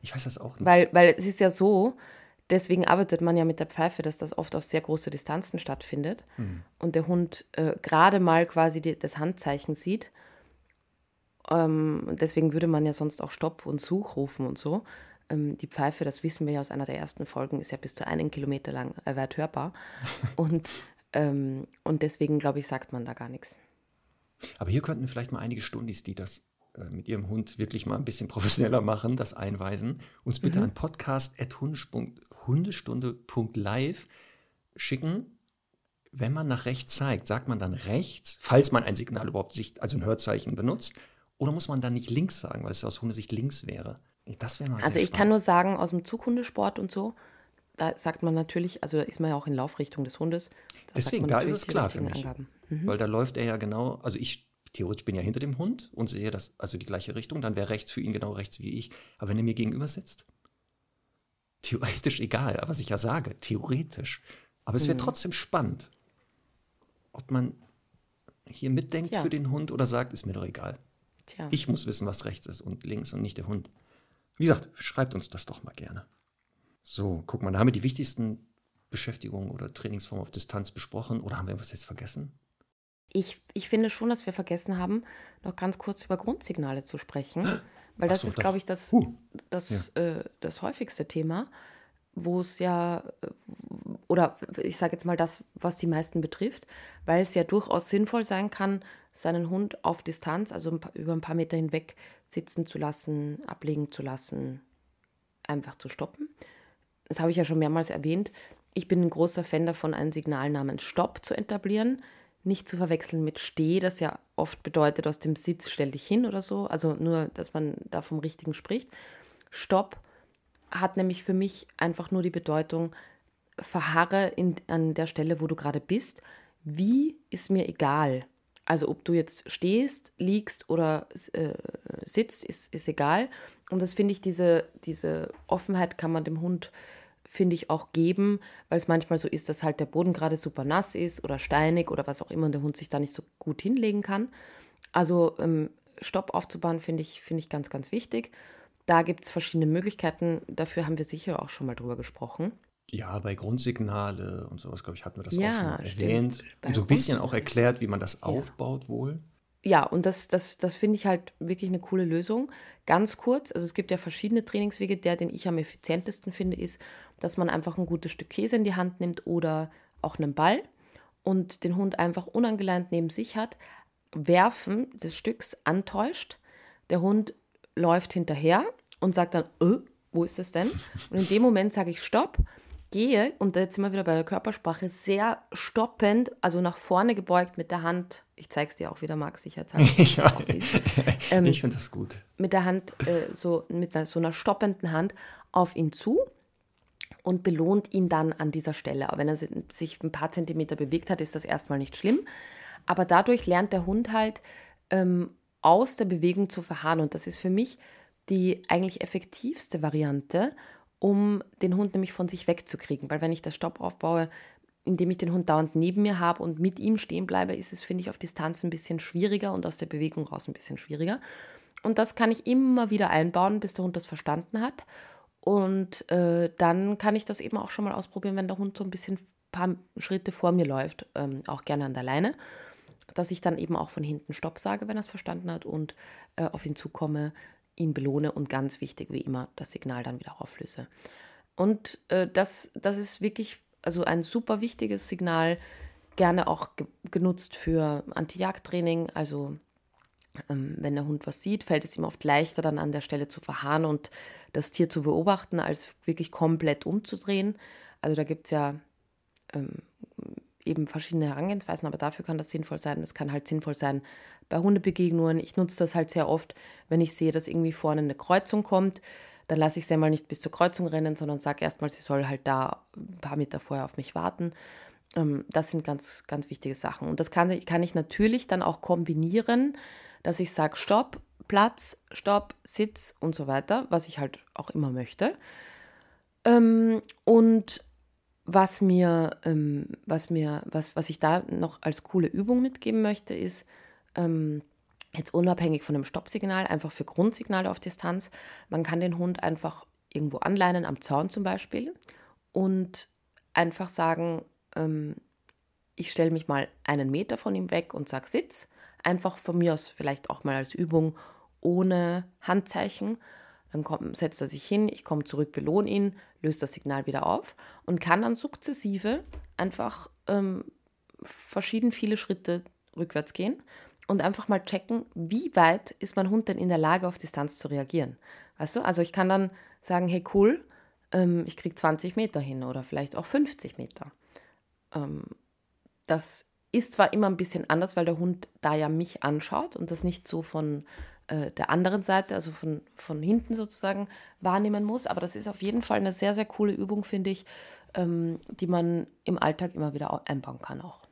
Ich weiß das auch nicht. Weil, weil es ist ja so, deswegen arbeitet man ja mit der Pfeife, dass das oft auf sehr große Distanzen stattfindet Mhm. und der Hund äh, gerade mal quasi die, das Handzeichen sieht. Ähm, und deswegen würde man ja sonst auch Stopp und Such rufen und so. Ähm, die Pfeife, das wissen wir ja aus einer der ersten Folgen, ist ja bis zu einen Kilometer lang äh, weit hörbar. [LAUGHS] und, ähm, und deswegen, glaube ich, sagt man da gar nichts. Aber hier könnten vielleicht mal einige Stundis, die das äh, mit ihrem Hund wirklich mal ein bisschen [LAUGHS] professioneller machen, das einweisen, uns bitte Mhm. an podcast.hundestunde.live schicken. Wenn man nach rechts zeigt, sagt man dann rechts, falls man ein Signal überhaupt sich, also ein Hörzeichen benutzt, oder muss man dann nicht links sagen, weil es aus Hundesicht links wäre? Das wäre mal Also ich kann spannend. nur sagen, aus dem Zughundesport und so, da sagt man natürlich, also da ist man ja auch in Laufrichtung des Hundes. Da Deswegen, da ist es klar für mich. Angaben. Weil da läuft er ja genau, also ich theoretisch bin ja hinter dem Hund und sehe das, also die gleiche Richtung, dann wäre rechts für ihn genau rechts wie ich. Aber wenn er mir gegenüber sitzt, theoretisch egal, was ich ja sage, theoretisch. Aber es wäre trotzdem spannend, ob man hier mitdenkt Tja. für den Hund oder sagt, ist mir doch egal. Tja. Ich muss wissen, was rechts ist und links und nicht der Hund. Wie gesagt, schreibt uns das doch mal gerne. So, guck mal, da haben wir die wichtigsten Beschäftigungen oder Trainingsformen auf Distanz besprochen. Oder haben wir was jetzt vergessen? Ich, ich finde schon, dass wir vergessen haben, noch ganz kurz über Grundsignale zu sprechen. [GASPS] Weil das so, ist, glaube ich, das, Huh. das, äh, das häufigste Thema, wo es ja, äh, oder ich sage jetzt mal das, was die meisten betrifft, weil es ja durchaus sinnvoll sein kann, seinen Hund auf Distanz, also ein paar, über ein paar Meter hinweg sitzen zu lassen, ablegen zu lassen, einfach zu stoppen. Das habe ich ja schon mehrmals erwähnt. Ich bin ein großer Fan davon, ein Signal namens Stopp zu etablieren. Nicht zu verwechseln mit Steh, das ja oft bedeutet, aus dem Sitz stell dich hin oder so. Also nur, dass man da vom Richtigen spricht. Stopp hat nämlich für mich einfach nur die Bedeutung, verharre in, an der Stelle, wo du gerade bist. Wie ist mir egal. Also ob du jetzt stehst, liegst oder äh, sitzt, ist, ist egal. Und das finde ich, diese, diese Offenheit kann man dem Hund, finde ich, auch geben, weil es manchmal so ist, dass halt der Boden gerade super nass ist oder steinig oder was auch immer und der Hund sich da nicht so gut hinlegen kann. Also ähm, Stopp aufzubauen, finde ich, finde ich ganz, ganz wichtig. Da gibt es verschiedene Möglichkeiten. Dafür haben wir sicher auch schon mal drüber gesprochen. Ja, bei Grundsignale und sowas, glaube ich, hatten wir das Ja, auch schon erwähnt. Bei Und so ein bisschen auch erklärt, wie man das aufbaut wohl. Ja, und das, das, das finde ich halt wirklich eine coole Lösung. Ganz kurz, also es gibt ja verschiedene Trainingswege. Der, den ich am effizientesten finde, ist, dass man einfach ein gutes Stück Käse in die Hand nimmt oder auch einen Ball und den Hund einfach unangeleint neben sich hat, Werfen des Stücks antäuscht. Der Hund läuft hinterher und sagt dann, äh, wo ist es denn? Und in dem Moment sage ich Stopp, gehe und jetzt sind wir wieder bei der Körpersprache, sehr stoppend, also nach vorne gebeugt mit der Hand. Ich zeige es dir auch wieder, Marc, sicherheitshalber, [LAUGHS] aussieht. [LAUGHS] Ähm, ich finde das gut. mit der Hand, äh, so mit einer, so einer stoppenden Hand auf ihn zu und belohnt ihn dann an dieser Stelle. Aber wenn er si- sich ein paar Zentimeter bewegt hat, ist das erstmal nicht schlimm. Aber dadurch lernt der Hund halt ähm, aus der Bewegung zu verharren. Und das ist für mich die eigentlich effektivste Variante, um den Hund nämlich von sich wegzukriegen. Weil wenn ich das Stopp aufbaue, indem ich den Hund dauernd neben mir habe und mit ihm stehen bleibe, ist es, finde ich, auf Distanz ein bisschen schwieriger und aus der Bewegung raus ein bisschen schwieriger. Und das kann ich immer wieder einbauen, bis der Hund das verstanden hat. Und äh, dann kann ich das eben auch schon mal ausprobieren, wenn der Hund so ein bisschen paar Schritte vor mir läuft, ähm, auch gerne an der Leine, dass ich dann eben auch von hinten Stopp sage, wenn er es verstanden hat und äh, auf ihn zukomme, ihn belohne und ganz wichtig, wie immer, das Signal dann wieder auflöse. Und äh, das, das ist wirklich also ein super wichtiges Signal, gerne auch ge genutzt für Anti-Jagd-Training. Also ähm, wenn der Hund was sieht, fällt es ihm oft leichter, dann an der Stelle zu verharren und das Tier zu beobachten, als wirklich komplett umzudrehen. Also da gibt es ja ähm, eben verschiedene Herangehensweisen, aber dafür kann das sinnvoll sein. Es kann halt sinnvoll sein bei Hundebegegnungen. Ich nutze das halt sehr oft, wenn ich sehe, dass irgendwie vorne eine Kreuzung kommt. Dann lasse ich sie mal nicht bis zur Kreuzung rennen, sondern sage erstmal, sie soll halt da ein paar Meter vorher auf mich warten. Ähm, das sind ganz, ganz wichtige Sachen. Und das kann, kann ich natürlich dann auch kombinieren, dass ich sage, Stopp, Platz, Stopp, Sitz und so weiter, was ich halt auch immer möchte. Ähm, und was mir, ähm, was mir, was, was ich da noch als coole Übung mitgeben möchte, ist, ähm, jetzt unabhängig von dem Stoppsignal, einfach für Grundsignale auf Distanz, man kann den Hund einfach irgendwo anleinen, am Zaun zum Beispiel, und einfach sagen, ähm, ich stelle mich mal einen Meter von ihm weg und sage Sitz. Einfach von mir aus vielleicht auch mal als Übung ohne Handzeichen. Dann kommt, setzt er sich hin, ich komme zurück, belohne ihn, löse das Signal wieder auf und kann dann sukzessive einfach ähm, verschieden viele Schritte rückwärts gehen und einfach mal checken, wie weit ist mein Hund denn in der Lage, auf Distanz zu reagieren. Weißt du? Also ich kann dann sagen, hey cool, ähm, ich kriege 20 Meter hin oder vielleicht auch 50 Meter. Ähm, das ist zwar immer ein bisschen anders, weil der Hund da ja mich anschaut und das nicht so von äh, der anderen Seite, also von, von hinten sozusagen, wahrnehmen muss, aber das ist auf jeden Fall eine sehr, sehr coole Übung, finde ich, ähm, die man im Alltag immer wieder einbauen kann auch.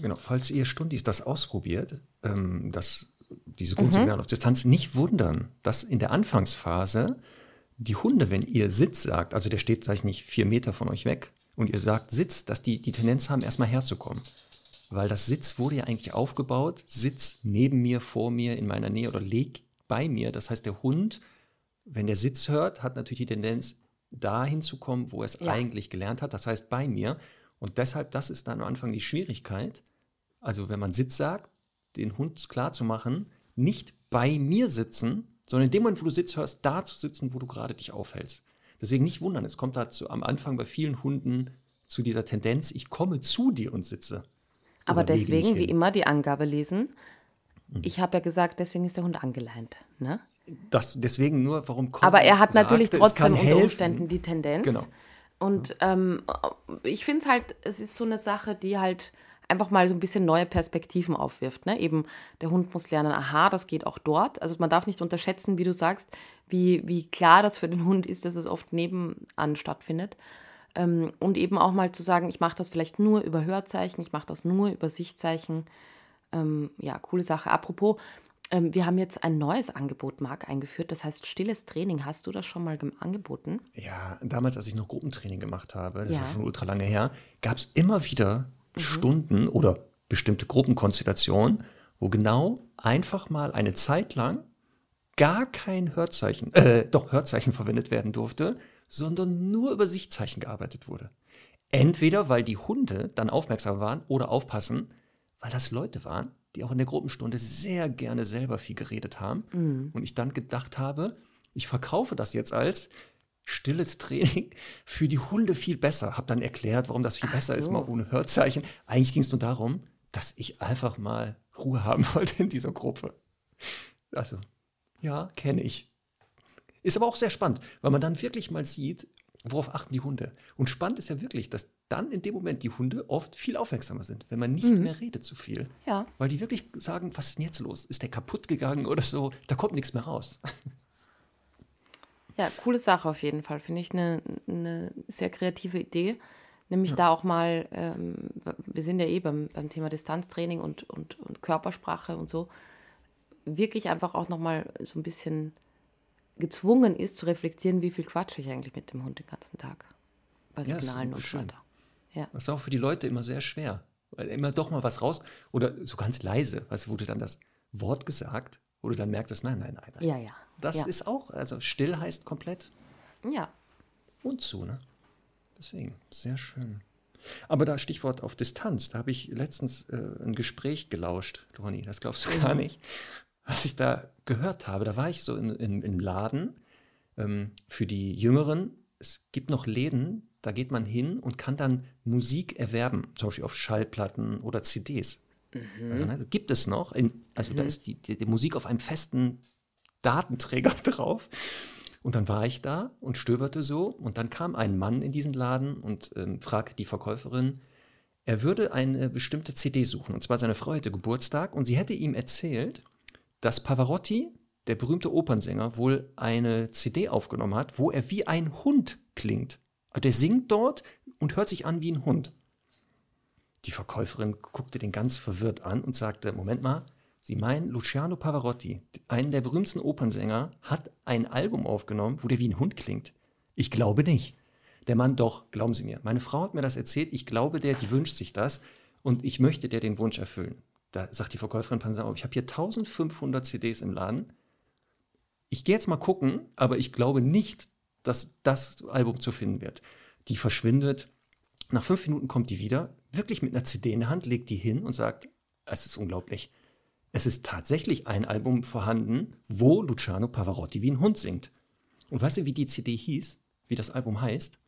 Genau, falls ihr Stundis das ausprobiert, ähm, das, diese Grundsignale mhm. auf Distanz, nicht wundern, dass in der Anfangsphase die Hunde, wenn ihr Sitz sagt, also der steht, sag ich nicht, vier Meter von euch weg und ihr sagt Sitz, dass die die Tendenz haben, erstmal herzukommen. Weil das Sitz wurde ja eigentlich aufgebaut, Sitz neben mir, vor mir, in meiner Nähe oder leg bei mir. Das heißt, der Hund, wenn der Sitz hört, hat natürlich die Tendenz, dahin zu kommen, wo er es ja. eigentlich gelernt hat, das heißt bei mir. Und deshalb, das ist dann am Anfang die Schwierigkeit. Also wenn man Sitz sagt, den Hund klar zu machen, nicht bei mir sitzen, sondern in dem Moment, wo du Sitz hörst, da zu sitzen, wo du gerade dich aufhältst. Deswegen nicht wundern, es kommt dazu am Anfang bei vielen Hunden zu dieser Tendenz, ich komme zu dir und sitze. Aber deswegen, wie immer, die Angabe lesen. Hm. Ich habe ja gesagt, deswegen ist der Hund angeleint. Ne? Das, deswegen nur, warum kommt Aber er hat sagte, natürlich trotzdem unter Umständen die Tendenz. Genau. Und ähm, ich finde es halt, es ist so eine Sache, die halt einfach mal so ein bisschen neue Perspektiven aufwirft. Ne? Eben, der Hund muss lernen, aha, das geht auch dort. Also man darf nicht unterschätzen, wie du sagst, wie, wie klar das für den Hund ist, dass es oft nebenan stattfindet. Ähm, und eben auch mal zu sagen, ich mache das vielleicht nur über Hörzeichen, ich mache das nur über Sichtzeichen. Ähm, ja, coole Sache. Apropos, ähm, wir haben jetzt ein neues Angebot, Marc, eingeführt. Das heißt stilles Training. Hast du das schon mal angeboten? Ja, damals, als ich noch Gruppentraining gemacht habe, das ja. ist schon ultra lange her, gab es immer wieder mhm. Stunden oder bestimmte Gruppenkonstellationen, wo genau einfach mal eine Zeit lang gar kein Hörzeichen, äh, doch Hörzeichen [LAUGHS] verwendet werden durfte, sondern nur über Sichtzeichen gearbeitet wurde. Entweder weil die Hunde dann aufmerksam waren oder aufpassen, weil das Leute waren, die auch in der Gruppenstunde sehr gerne selber viel geredet haben. Mhm. Und ich dann gedacht habe, ich verkaufe das jetzt als stilles Training für die Hunde viel besser. Habe dann erklärt, warum das viel Ach besser so. ist, mal ohne Hörzeichen. Eigentlich ging es nur darum, dass ich einfach mal Ruhe haben [LAUGHS] wollte in dieser Gruppe. Also, ja, kenne ich. Ist aber auch sehr spannend, weil man dann wirklich mal sieht, worauf achten die Hunde. Und spannend ist ja wirklich, dass dann in dem Moment die Hunde oft viel aufmerksamer sind, wenn man nicht mhm. mehr redet zu viel. Ja. Weil die wirklich sagen, was ist denn jetzt los? Ist der kaputt gegangen oder so? Da kommt nichts mehr raus. Ja, coole Sache auf jeden Fall. Finde ich eine, eine sehr kreative Idee. Nämlich ja. da auch mal, ähm, wir sind ja eh beim, beim Thema Distanztraining und, und, und Körpersprache und so, wirklich einfach auch nochmal so ein bisschen gezwungen ist zu reflektieren, wie viel quatsche ich eigentlich mit dem Hund den ganzen Tag. Bei Signalen ja, und so weiter. Ja. Das ist auch für die Leute immer sehr schwer. Weil immer doch mal was raus oder so ganz leise, was wurde dann das Wort gesagt, wo du dann merkst, nein, nein, nein, nein. Ja, ja. Das ja. ist auch, also still heißt komplett. Ja. Und zu, ne? Deswegen, sehr schön. Aber da Stichwort auf Distanz, da habe ich letztens äh, ein Gespräch gelauscht, Ronny, das glaubst du gar nicht was ich da gehört habe. Da war ich so in, in, im Laden ähm, für die Jüngeren. Es gibt noch Läden, da geht man hin und kann dann Musik erwerben, zum Beispiel auf Schallplatten oder CDs. Mhm. Also ne, gibt es noch. In, also mhm. da ist die, die, die Musik auf einem festen Datenträger [LAUGHS] drauf. Und dann war ich da und stöberte so und dann kam ein Mann in diesen Laden und ähm, fragte die Verkäuferin, er würde eine bestimmte CD suchen. Und zwar seine Frau hätte Geburtstag und sie hätte ihm erzählt, dass Pavarotti, der berühmte Opernsänger, wohl eine CD aufgenommen hat, wo er wie ein Hund klingt. Der singt dort und hört sich an wie ein Hund. Die Verkäuferin guckte den ganz verwirrt an und sagte, Moment mal, Sie meinen, Luciano Pavarotti, einen der berühmtesten Opernsänger, hat ein Album aufgenommen, wo der wie ein Hund klingt. Ich glaube nicht. Der Mann doch, glauben Sie mir. Meine Frau hat mir das erzählt, ich glaube der, die wünscht sich das und ich möchte der den Wunsch erfüllen. Da sagt die Verkäuferin, passen auf, ich habe hier 1500 CDs im Laden. Ich gehe jetzt mal gucken, aber ich glaube nicht, dass das Album zu finden wird. Die verschwindet. Nach fünf Minuten kommt die wieder, wirklich mit einer CD in der Hand, legt die hin und sagt, es ist unglaublich. Es ist tatsächlich ein Album vorhanden, wo Luciano Pavarotti wie ein Hund singt. Und weißt du, wie die CD hieß? Wie das Album heißt?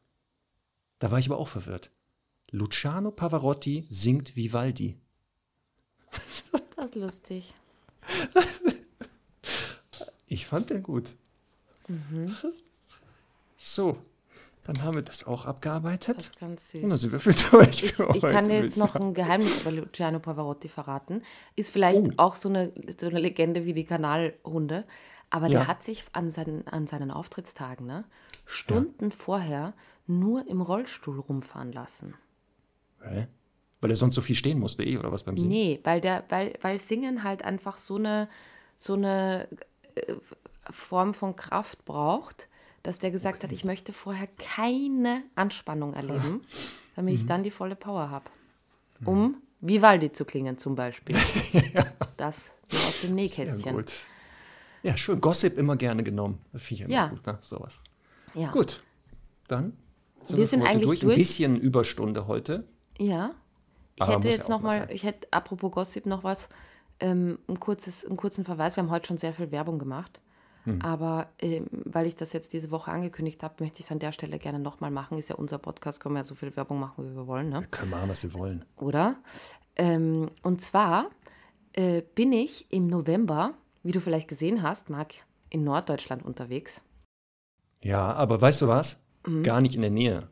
Da war ich aber auch verwirrt. Luciano Pavarotti singt Vivaldi. [LAUGHS] Das ist lustig. Ich fand den gut. Mhm. [LAUGHS] So, dann haben wir das auch abgearbeitet. Das ist ganz Und dann süß. sind wir für durch Ich, für ich kann dir jetzt noch ein Geheimnis über Luciano Pavarotti verraten. Ist vielleicht Oh. auch so eine, so eine Legende wie die Kanalhunde. Aber Ja. der hat sich an seinen, an seinen Auftrittstagen ne, Stunden vorher nur im Rollstuhl rumfahren lassen. Hä? Weil er sonst so viel stehen musste, eh, oder was beim Singen? Nee, weil, der, weil, weil Singen halt einfach so eine, so eine äh, Form von Kraft braucht, dass der gesagt hat, ich möchte vorher keine Anspannung erleben, [LAUGHS] damit Mhm. ich dann die volle Power habe. Um Vivaldi zu klingen zum Beispiel. [LAUGHS] Das [LAUGHS] nur aus dem Nähkästchen. gut. Ja, schön. Gossip immer gerne genommen. Das finde ich immer Ja. gut, ne? Sowas. Ja. Gut. Dann sind Wir für sind eigentlich durch. durch. Ein bisschen Überstunde heute. Ja. Ich Aber hätte jetzt ja noch mal ich hätte apropos Gossip noch was, ähm, ein kurzes, einen kurzen Verweis. Wir haben heute schon sehr viel Werbung gemacht. Hm. Aber ähm, weil ich das jetzt diese Woche angekündigt habe, möchte ich es an der Stelle gerne nochmal machen. Ist ja unser Podcast, können wir ja so viel Werbung machen, wie wir wollen, ne? Wir können machen, was wir wollen. oder? Ähm, und zwar äh, bin ich im November, wie du vielleicht gesehen hast, Marc, in Norddeutschland unterwegs. Ja, aber weißt du was? Mhm. Gar nicht in der Nähe.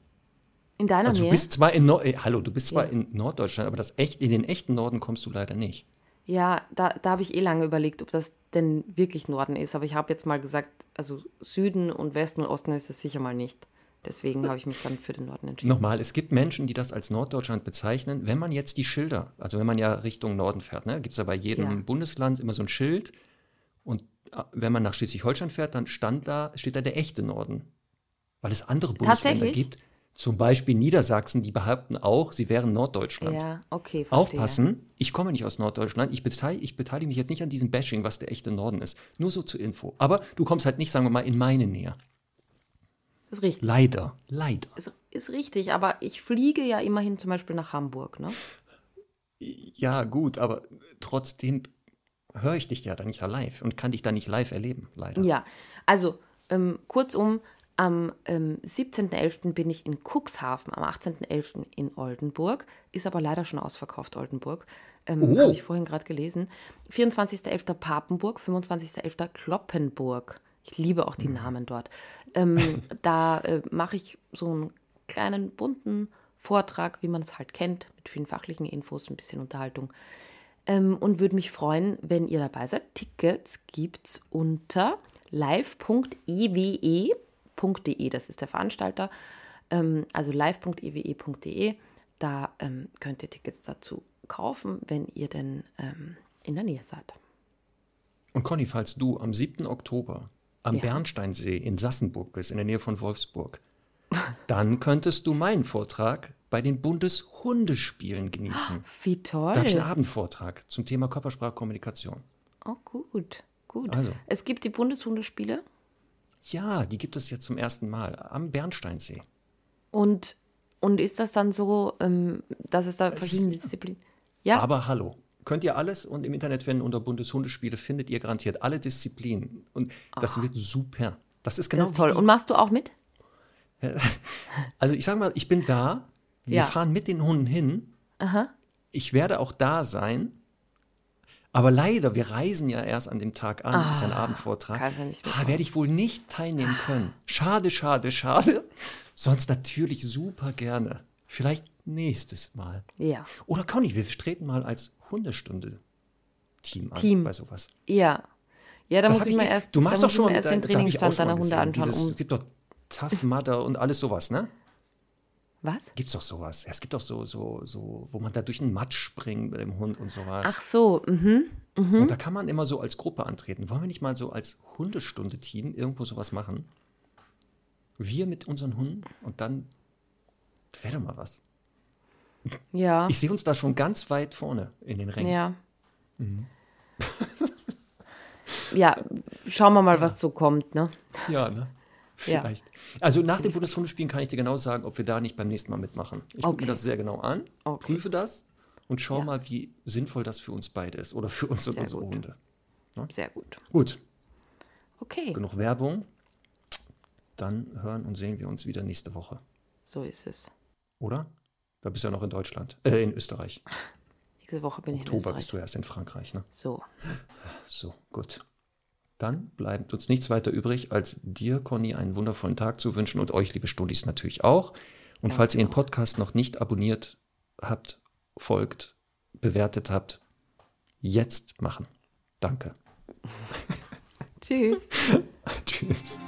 In deiner Also du Nähe? bist zwar in Nord äh, hallo, du bist zwar Ja. in Norddeutschland, aber das echt in den echten Norden kommst du leider nicht. Ja, da, da habe ich eh lange überlegt, ob das denn wirklich Norden ist. Aber ich habe jetzt mal gesagt, also Süden und Westen und Osten ist es sicher mal nicht. Deswegen habe ich mich dann für den Norden entschieden. Nochmal, es gibt Menschen, die das als Norddeutschland bezeichnen. Wenn man jetzt die Schilder, also wenn man ja Richtung Norden fährt, ne, gibt es ja bei jedem Ja. Bundesland immer so ein Schild. Und äh, wenn man nach Schleswig-Holstein fährt, dann stand da, steht da der echte Norden. Weil es andere Bundesländer gibt, zum Beispiel Niedersachsen, die behaupten auch, sie wären Norddeutschland. Ja, okay, verstehe. Aufpassen, ich komme nicht aus Norddeutschland, ich beteilige, ich beteilige mich jetzt nicht an diesem Bashing, was der echte Norden ist. Nur so zur Info. Aber du kommst halt nicht, sagen wir mal, in meine Nähe. Ist richtig. Leider, leider. Ist, ist richtig, aber ich fliege ja immerhin zum Beispiel nach Hamburg, ne? Ja, gut, aber trotzdem höre ich dich ja da nicht live und kann dich da nicht live erleben, leider. Ja, also ähm, kurzum, am ähm, 17.11. bin ich in Cuxhaven, am 18.11. in Oldenburg, ist aber leider schon ausverkauft, Oldenburg. Ähm, Oh. Habe ich vorhin gerade gelesen. 24.11. Papenburg, 25.11. Kloppenburg. Ich liebe auch die Namen dort. Ähm, [LAUGHS] da äh, mache ich so einen kleinen bunten Vortrag, wie man es halt kennt, mit vielen fachlichen Infos, ein bisschen Unterhaltung. Ähm, und würde mich freuen, wenn ihr dabei seid. Tickets gibt's unter live.ewe.de, das ist der Veranstalter, ähm, also live.ewe.de. Da ähm, könnt ihr Tickets dazu kaufen, wenn ihr denn ähm, in der Nähe seid. Und Conny, falls du am 7. Oktober am Ja. Bernsteinsee in Sassenburg bist, in der Nähe von Wolfsburg, [LAUGHS] dann könntest du meinen Vortrag bei den Bundeshundespielen genießen. [GASPS] Wie toll. Da habe ich einen Abendvortrag zum Thema Körpersprachkommunikation. Oh, gut, gut. Also. Es gibt die Bundeshundespiele Ja, die gibt es jetzt zum ersten Mal am Bernsteinsee. und, und ist das dann so, ähm, dass es da verschiedene Disziplinen Ja, Aber hallo, könnt ihr alles und im Internet finden unter Bundeshundespiele findet ihr garantiert alle Disziplinen. Und das wird super. Das ist genau das ist toll. Und machst du auch mit? [LAUGHS] Also ich sag mal, ich bin da, wir Ja. fahren mit den Hunden hin. Ich werde auch da sein. Aber leider, wir reisen ja erst an dem Tag an, ist ein Abendvortrag. nicht ah, werde ich wohl nicht teilnehmen können. Schade, schade, schade. Sonst natürlich super gerne. Vielleicht nächstes Mal. Ja. Oder Conny, wir treten mal als Hundestunde-Team an Team. bei sowas. Ja. Ja, da Das muss ich mal erst, du machst doch ich schon mal erst den ich Trainingsstand mal deiner Hunde anschauen. dieses- Um, Es gibt doch Tough Mudder und alles sowas, ne? Was? Gibt's doch sowas. Ja, es gibt doch so, so, so, wo man da durch den Matsch springt mit dem Hund und sowas. Ach so, mhm. Und da kann man immer so als Gruppe antreten. Wollen wir nicht mal so als Hundestunde-Team irgendwo sowas machen? Wir mit unseren Hunden und dann wäre doch mal was. Ja. Ich sehe uns da schon ganz weit vorne in den Rängen. Ja. Mhm. ja, schauen wir mal, was so kommt, ne? Ja, ne? Vielleicht. Also nach den Bundeshundespielen kann ich dir genau sagen, ob wir da nicht beim nächsten Mal mitmachen. Ich gucke Okay. mir das sehr genau an, Okay. prüfe das und schau Ja. mal, wie sinnvoll das für uns beide ist oder für uns und Sehr unsere. Hunde. Sehr gut. Gut, Okay, genug Werbung. Dann hören und sehen wir uns wieder nächste Woche, so ist es. oder? Da bist du ja noch in Deutschland, äh, in Österreich. [LAUGHS] Nächste Woche bin ich in Oktober Österreich. bist du erst in Frankreich, ne? So, So, gut. Dann bleibt uns nichts weiter übrig, als dir, Conny, einen wundervollen Tag zu wünschen und euch, liebe Studis, natürlich auch. Und Ganz falls ihr den. Podcast noch nicht abonniert habt, folgt, bewertet jetzt machen. Danke. [LAUGHS] tschüss. [LAUGHS] Tschüss.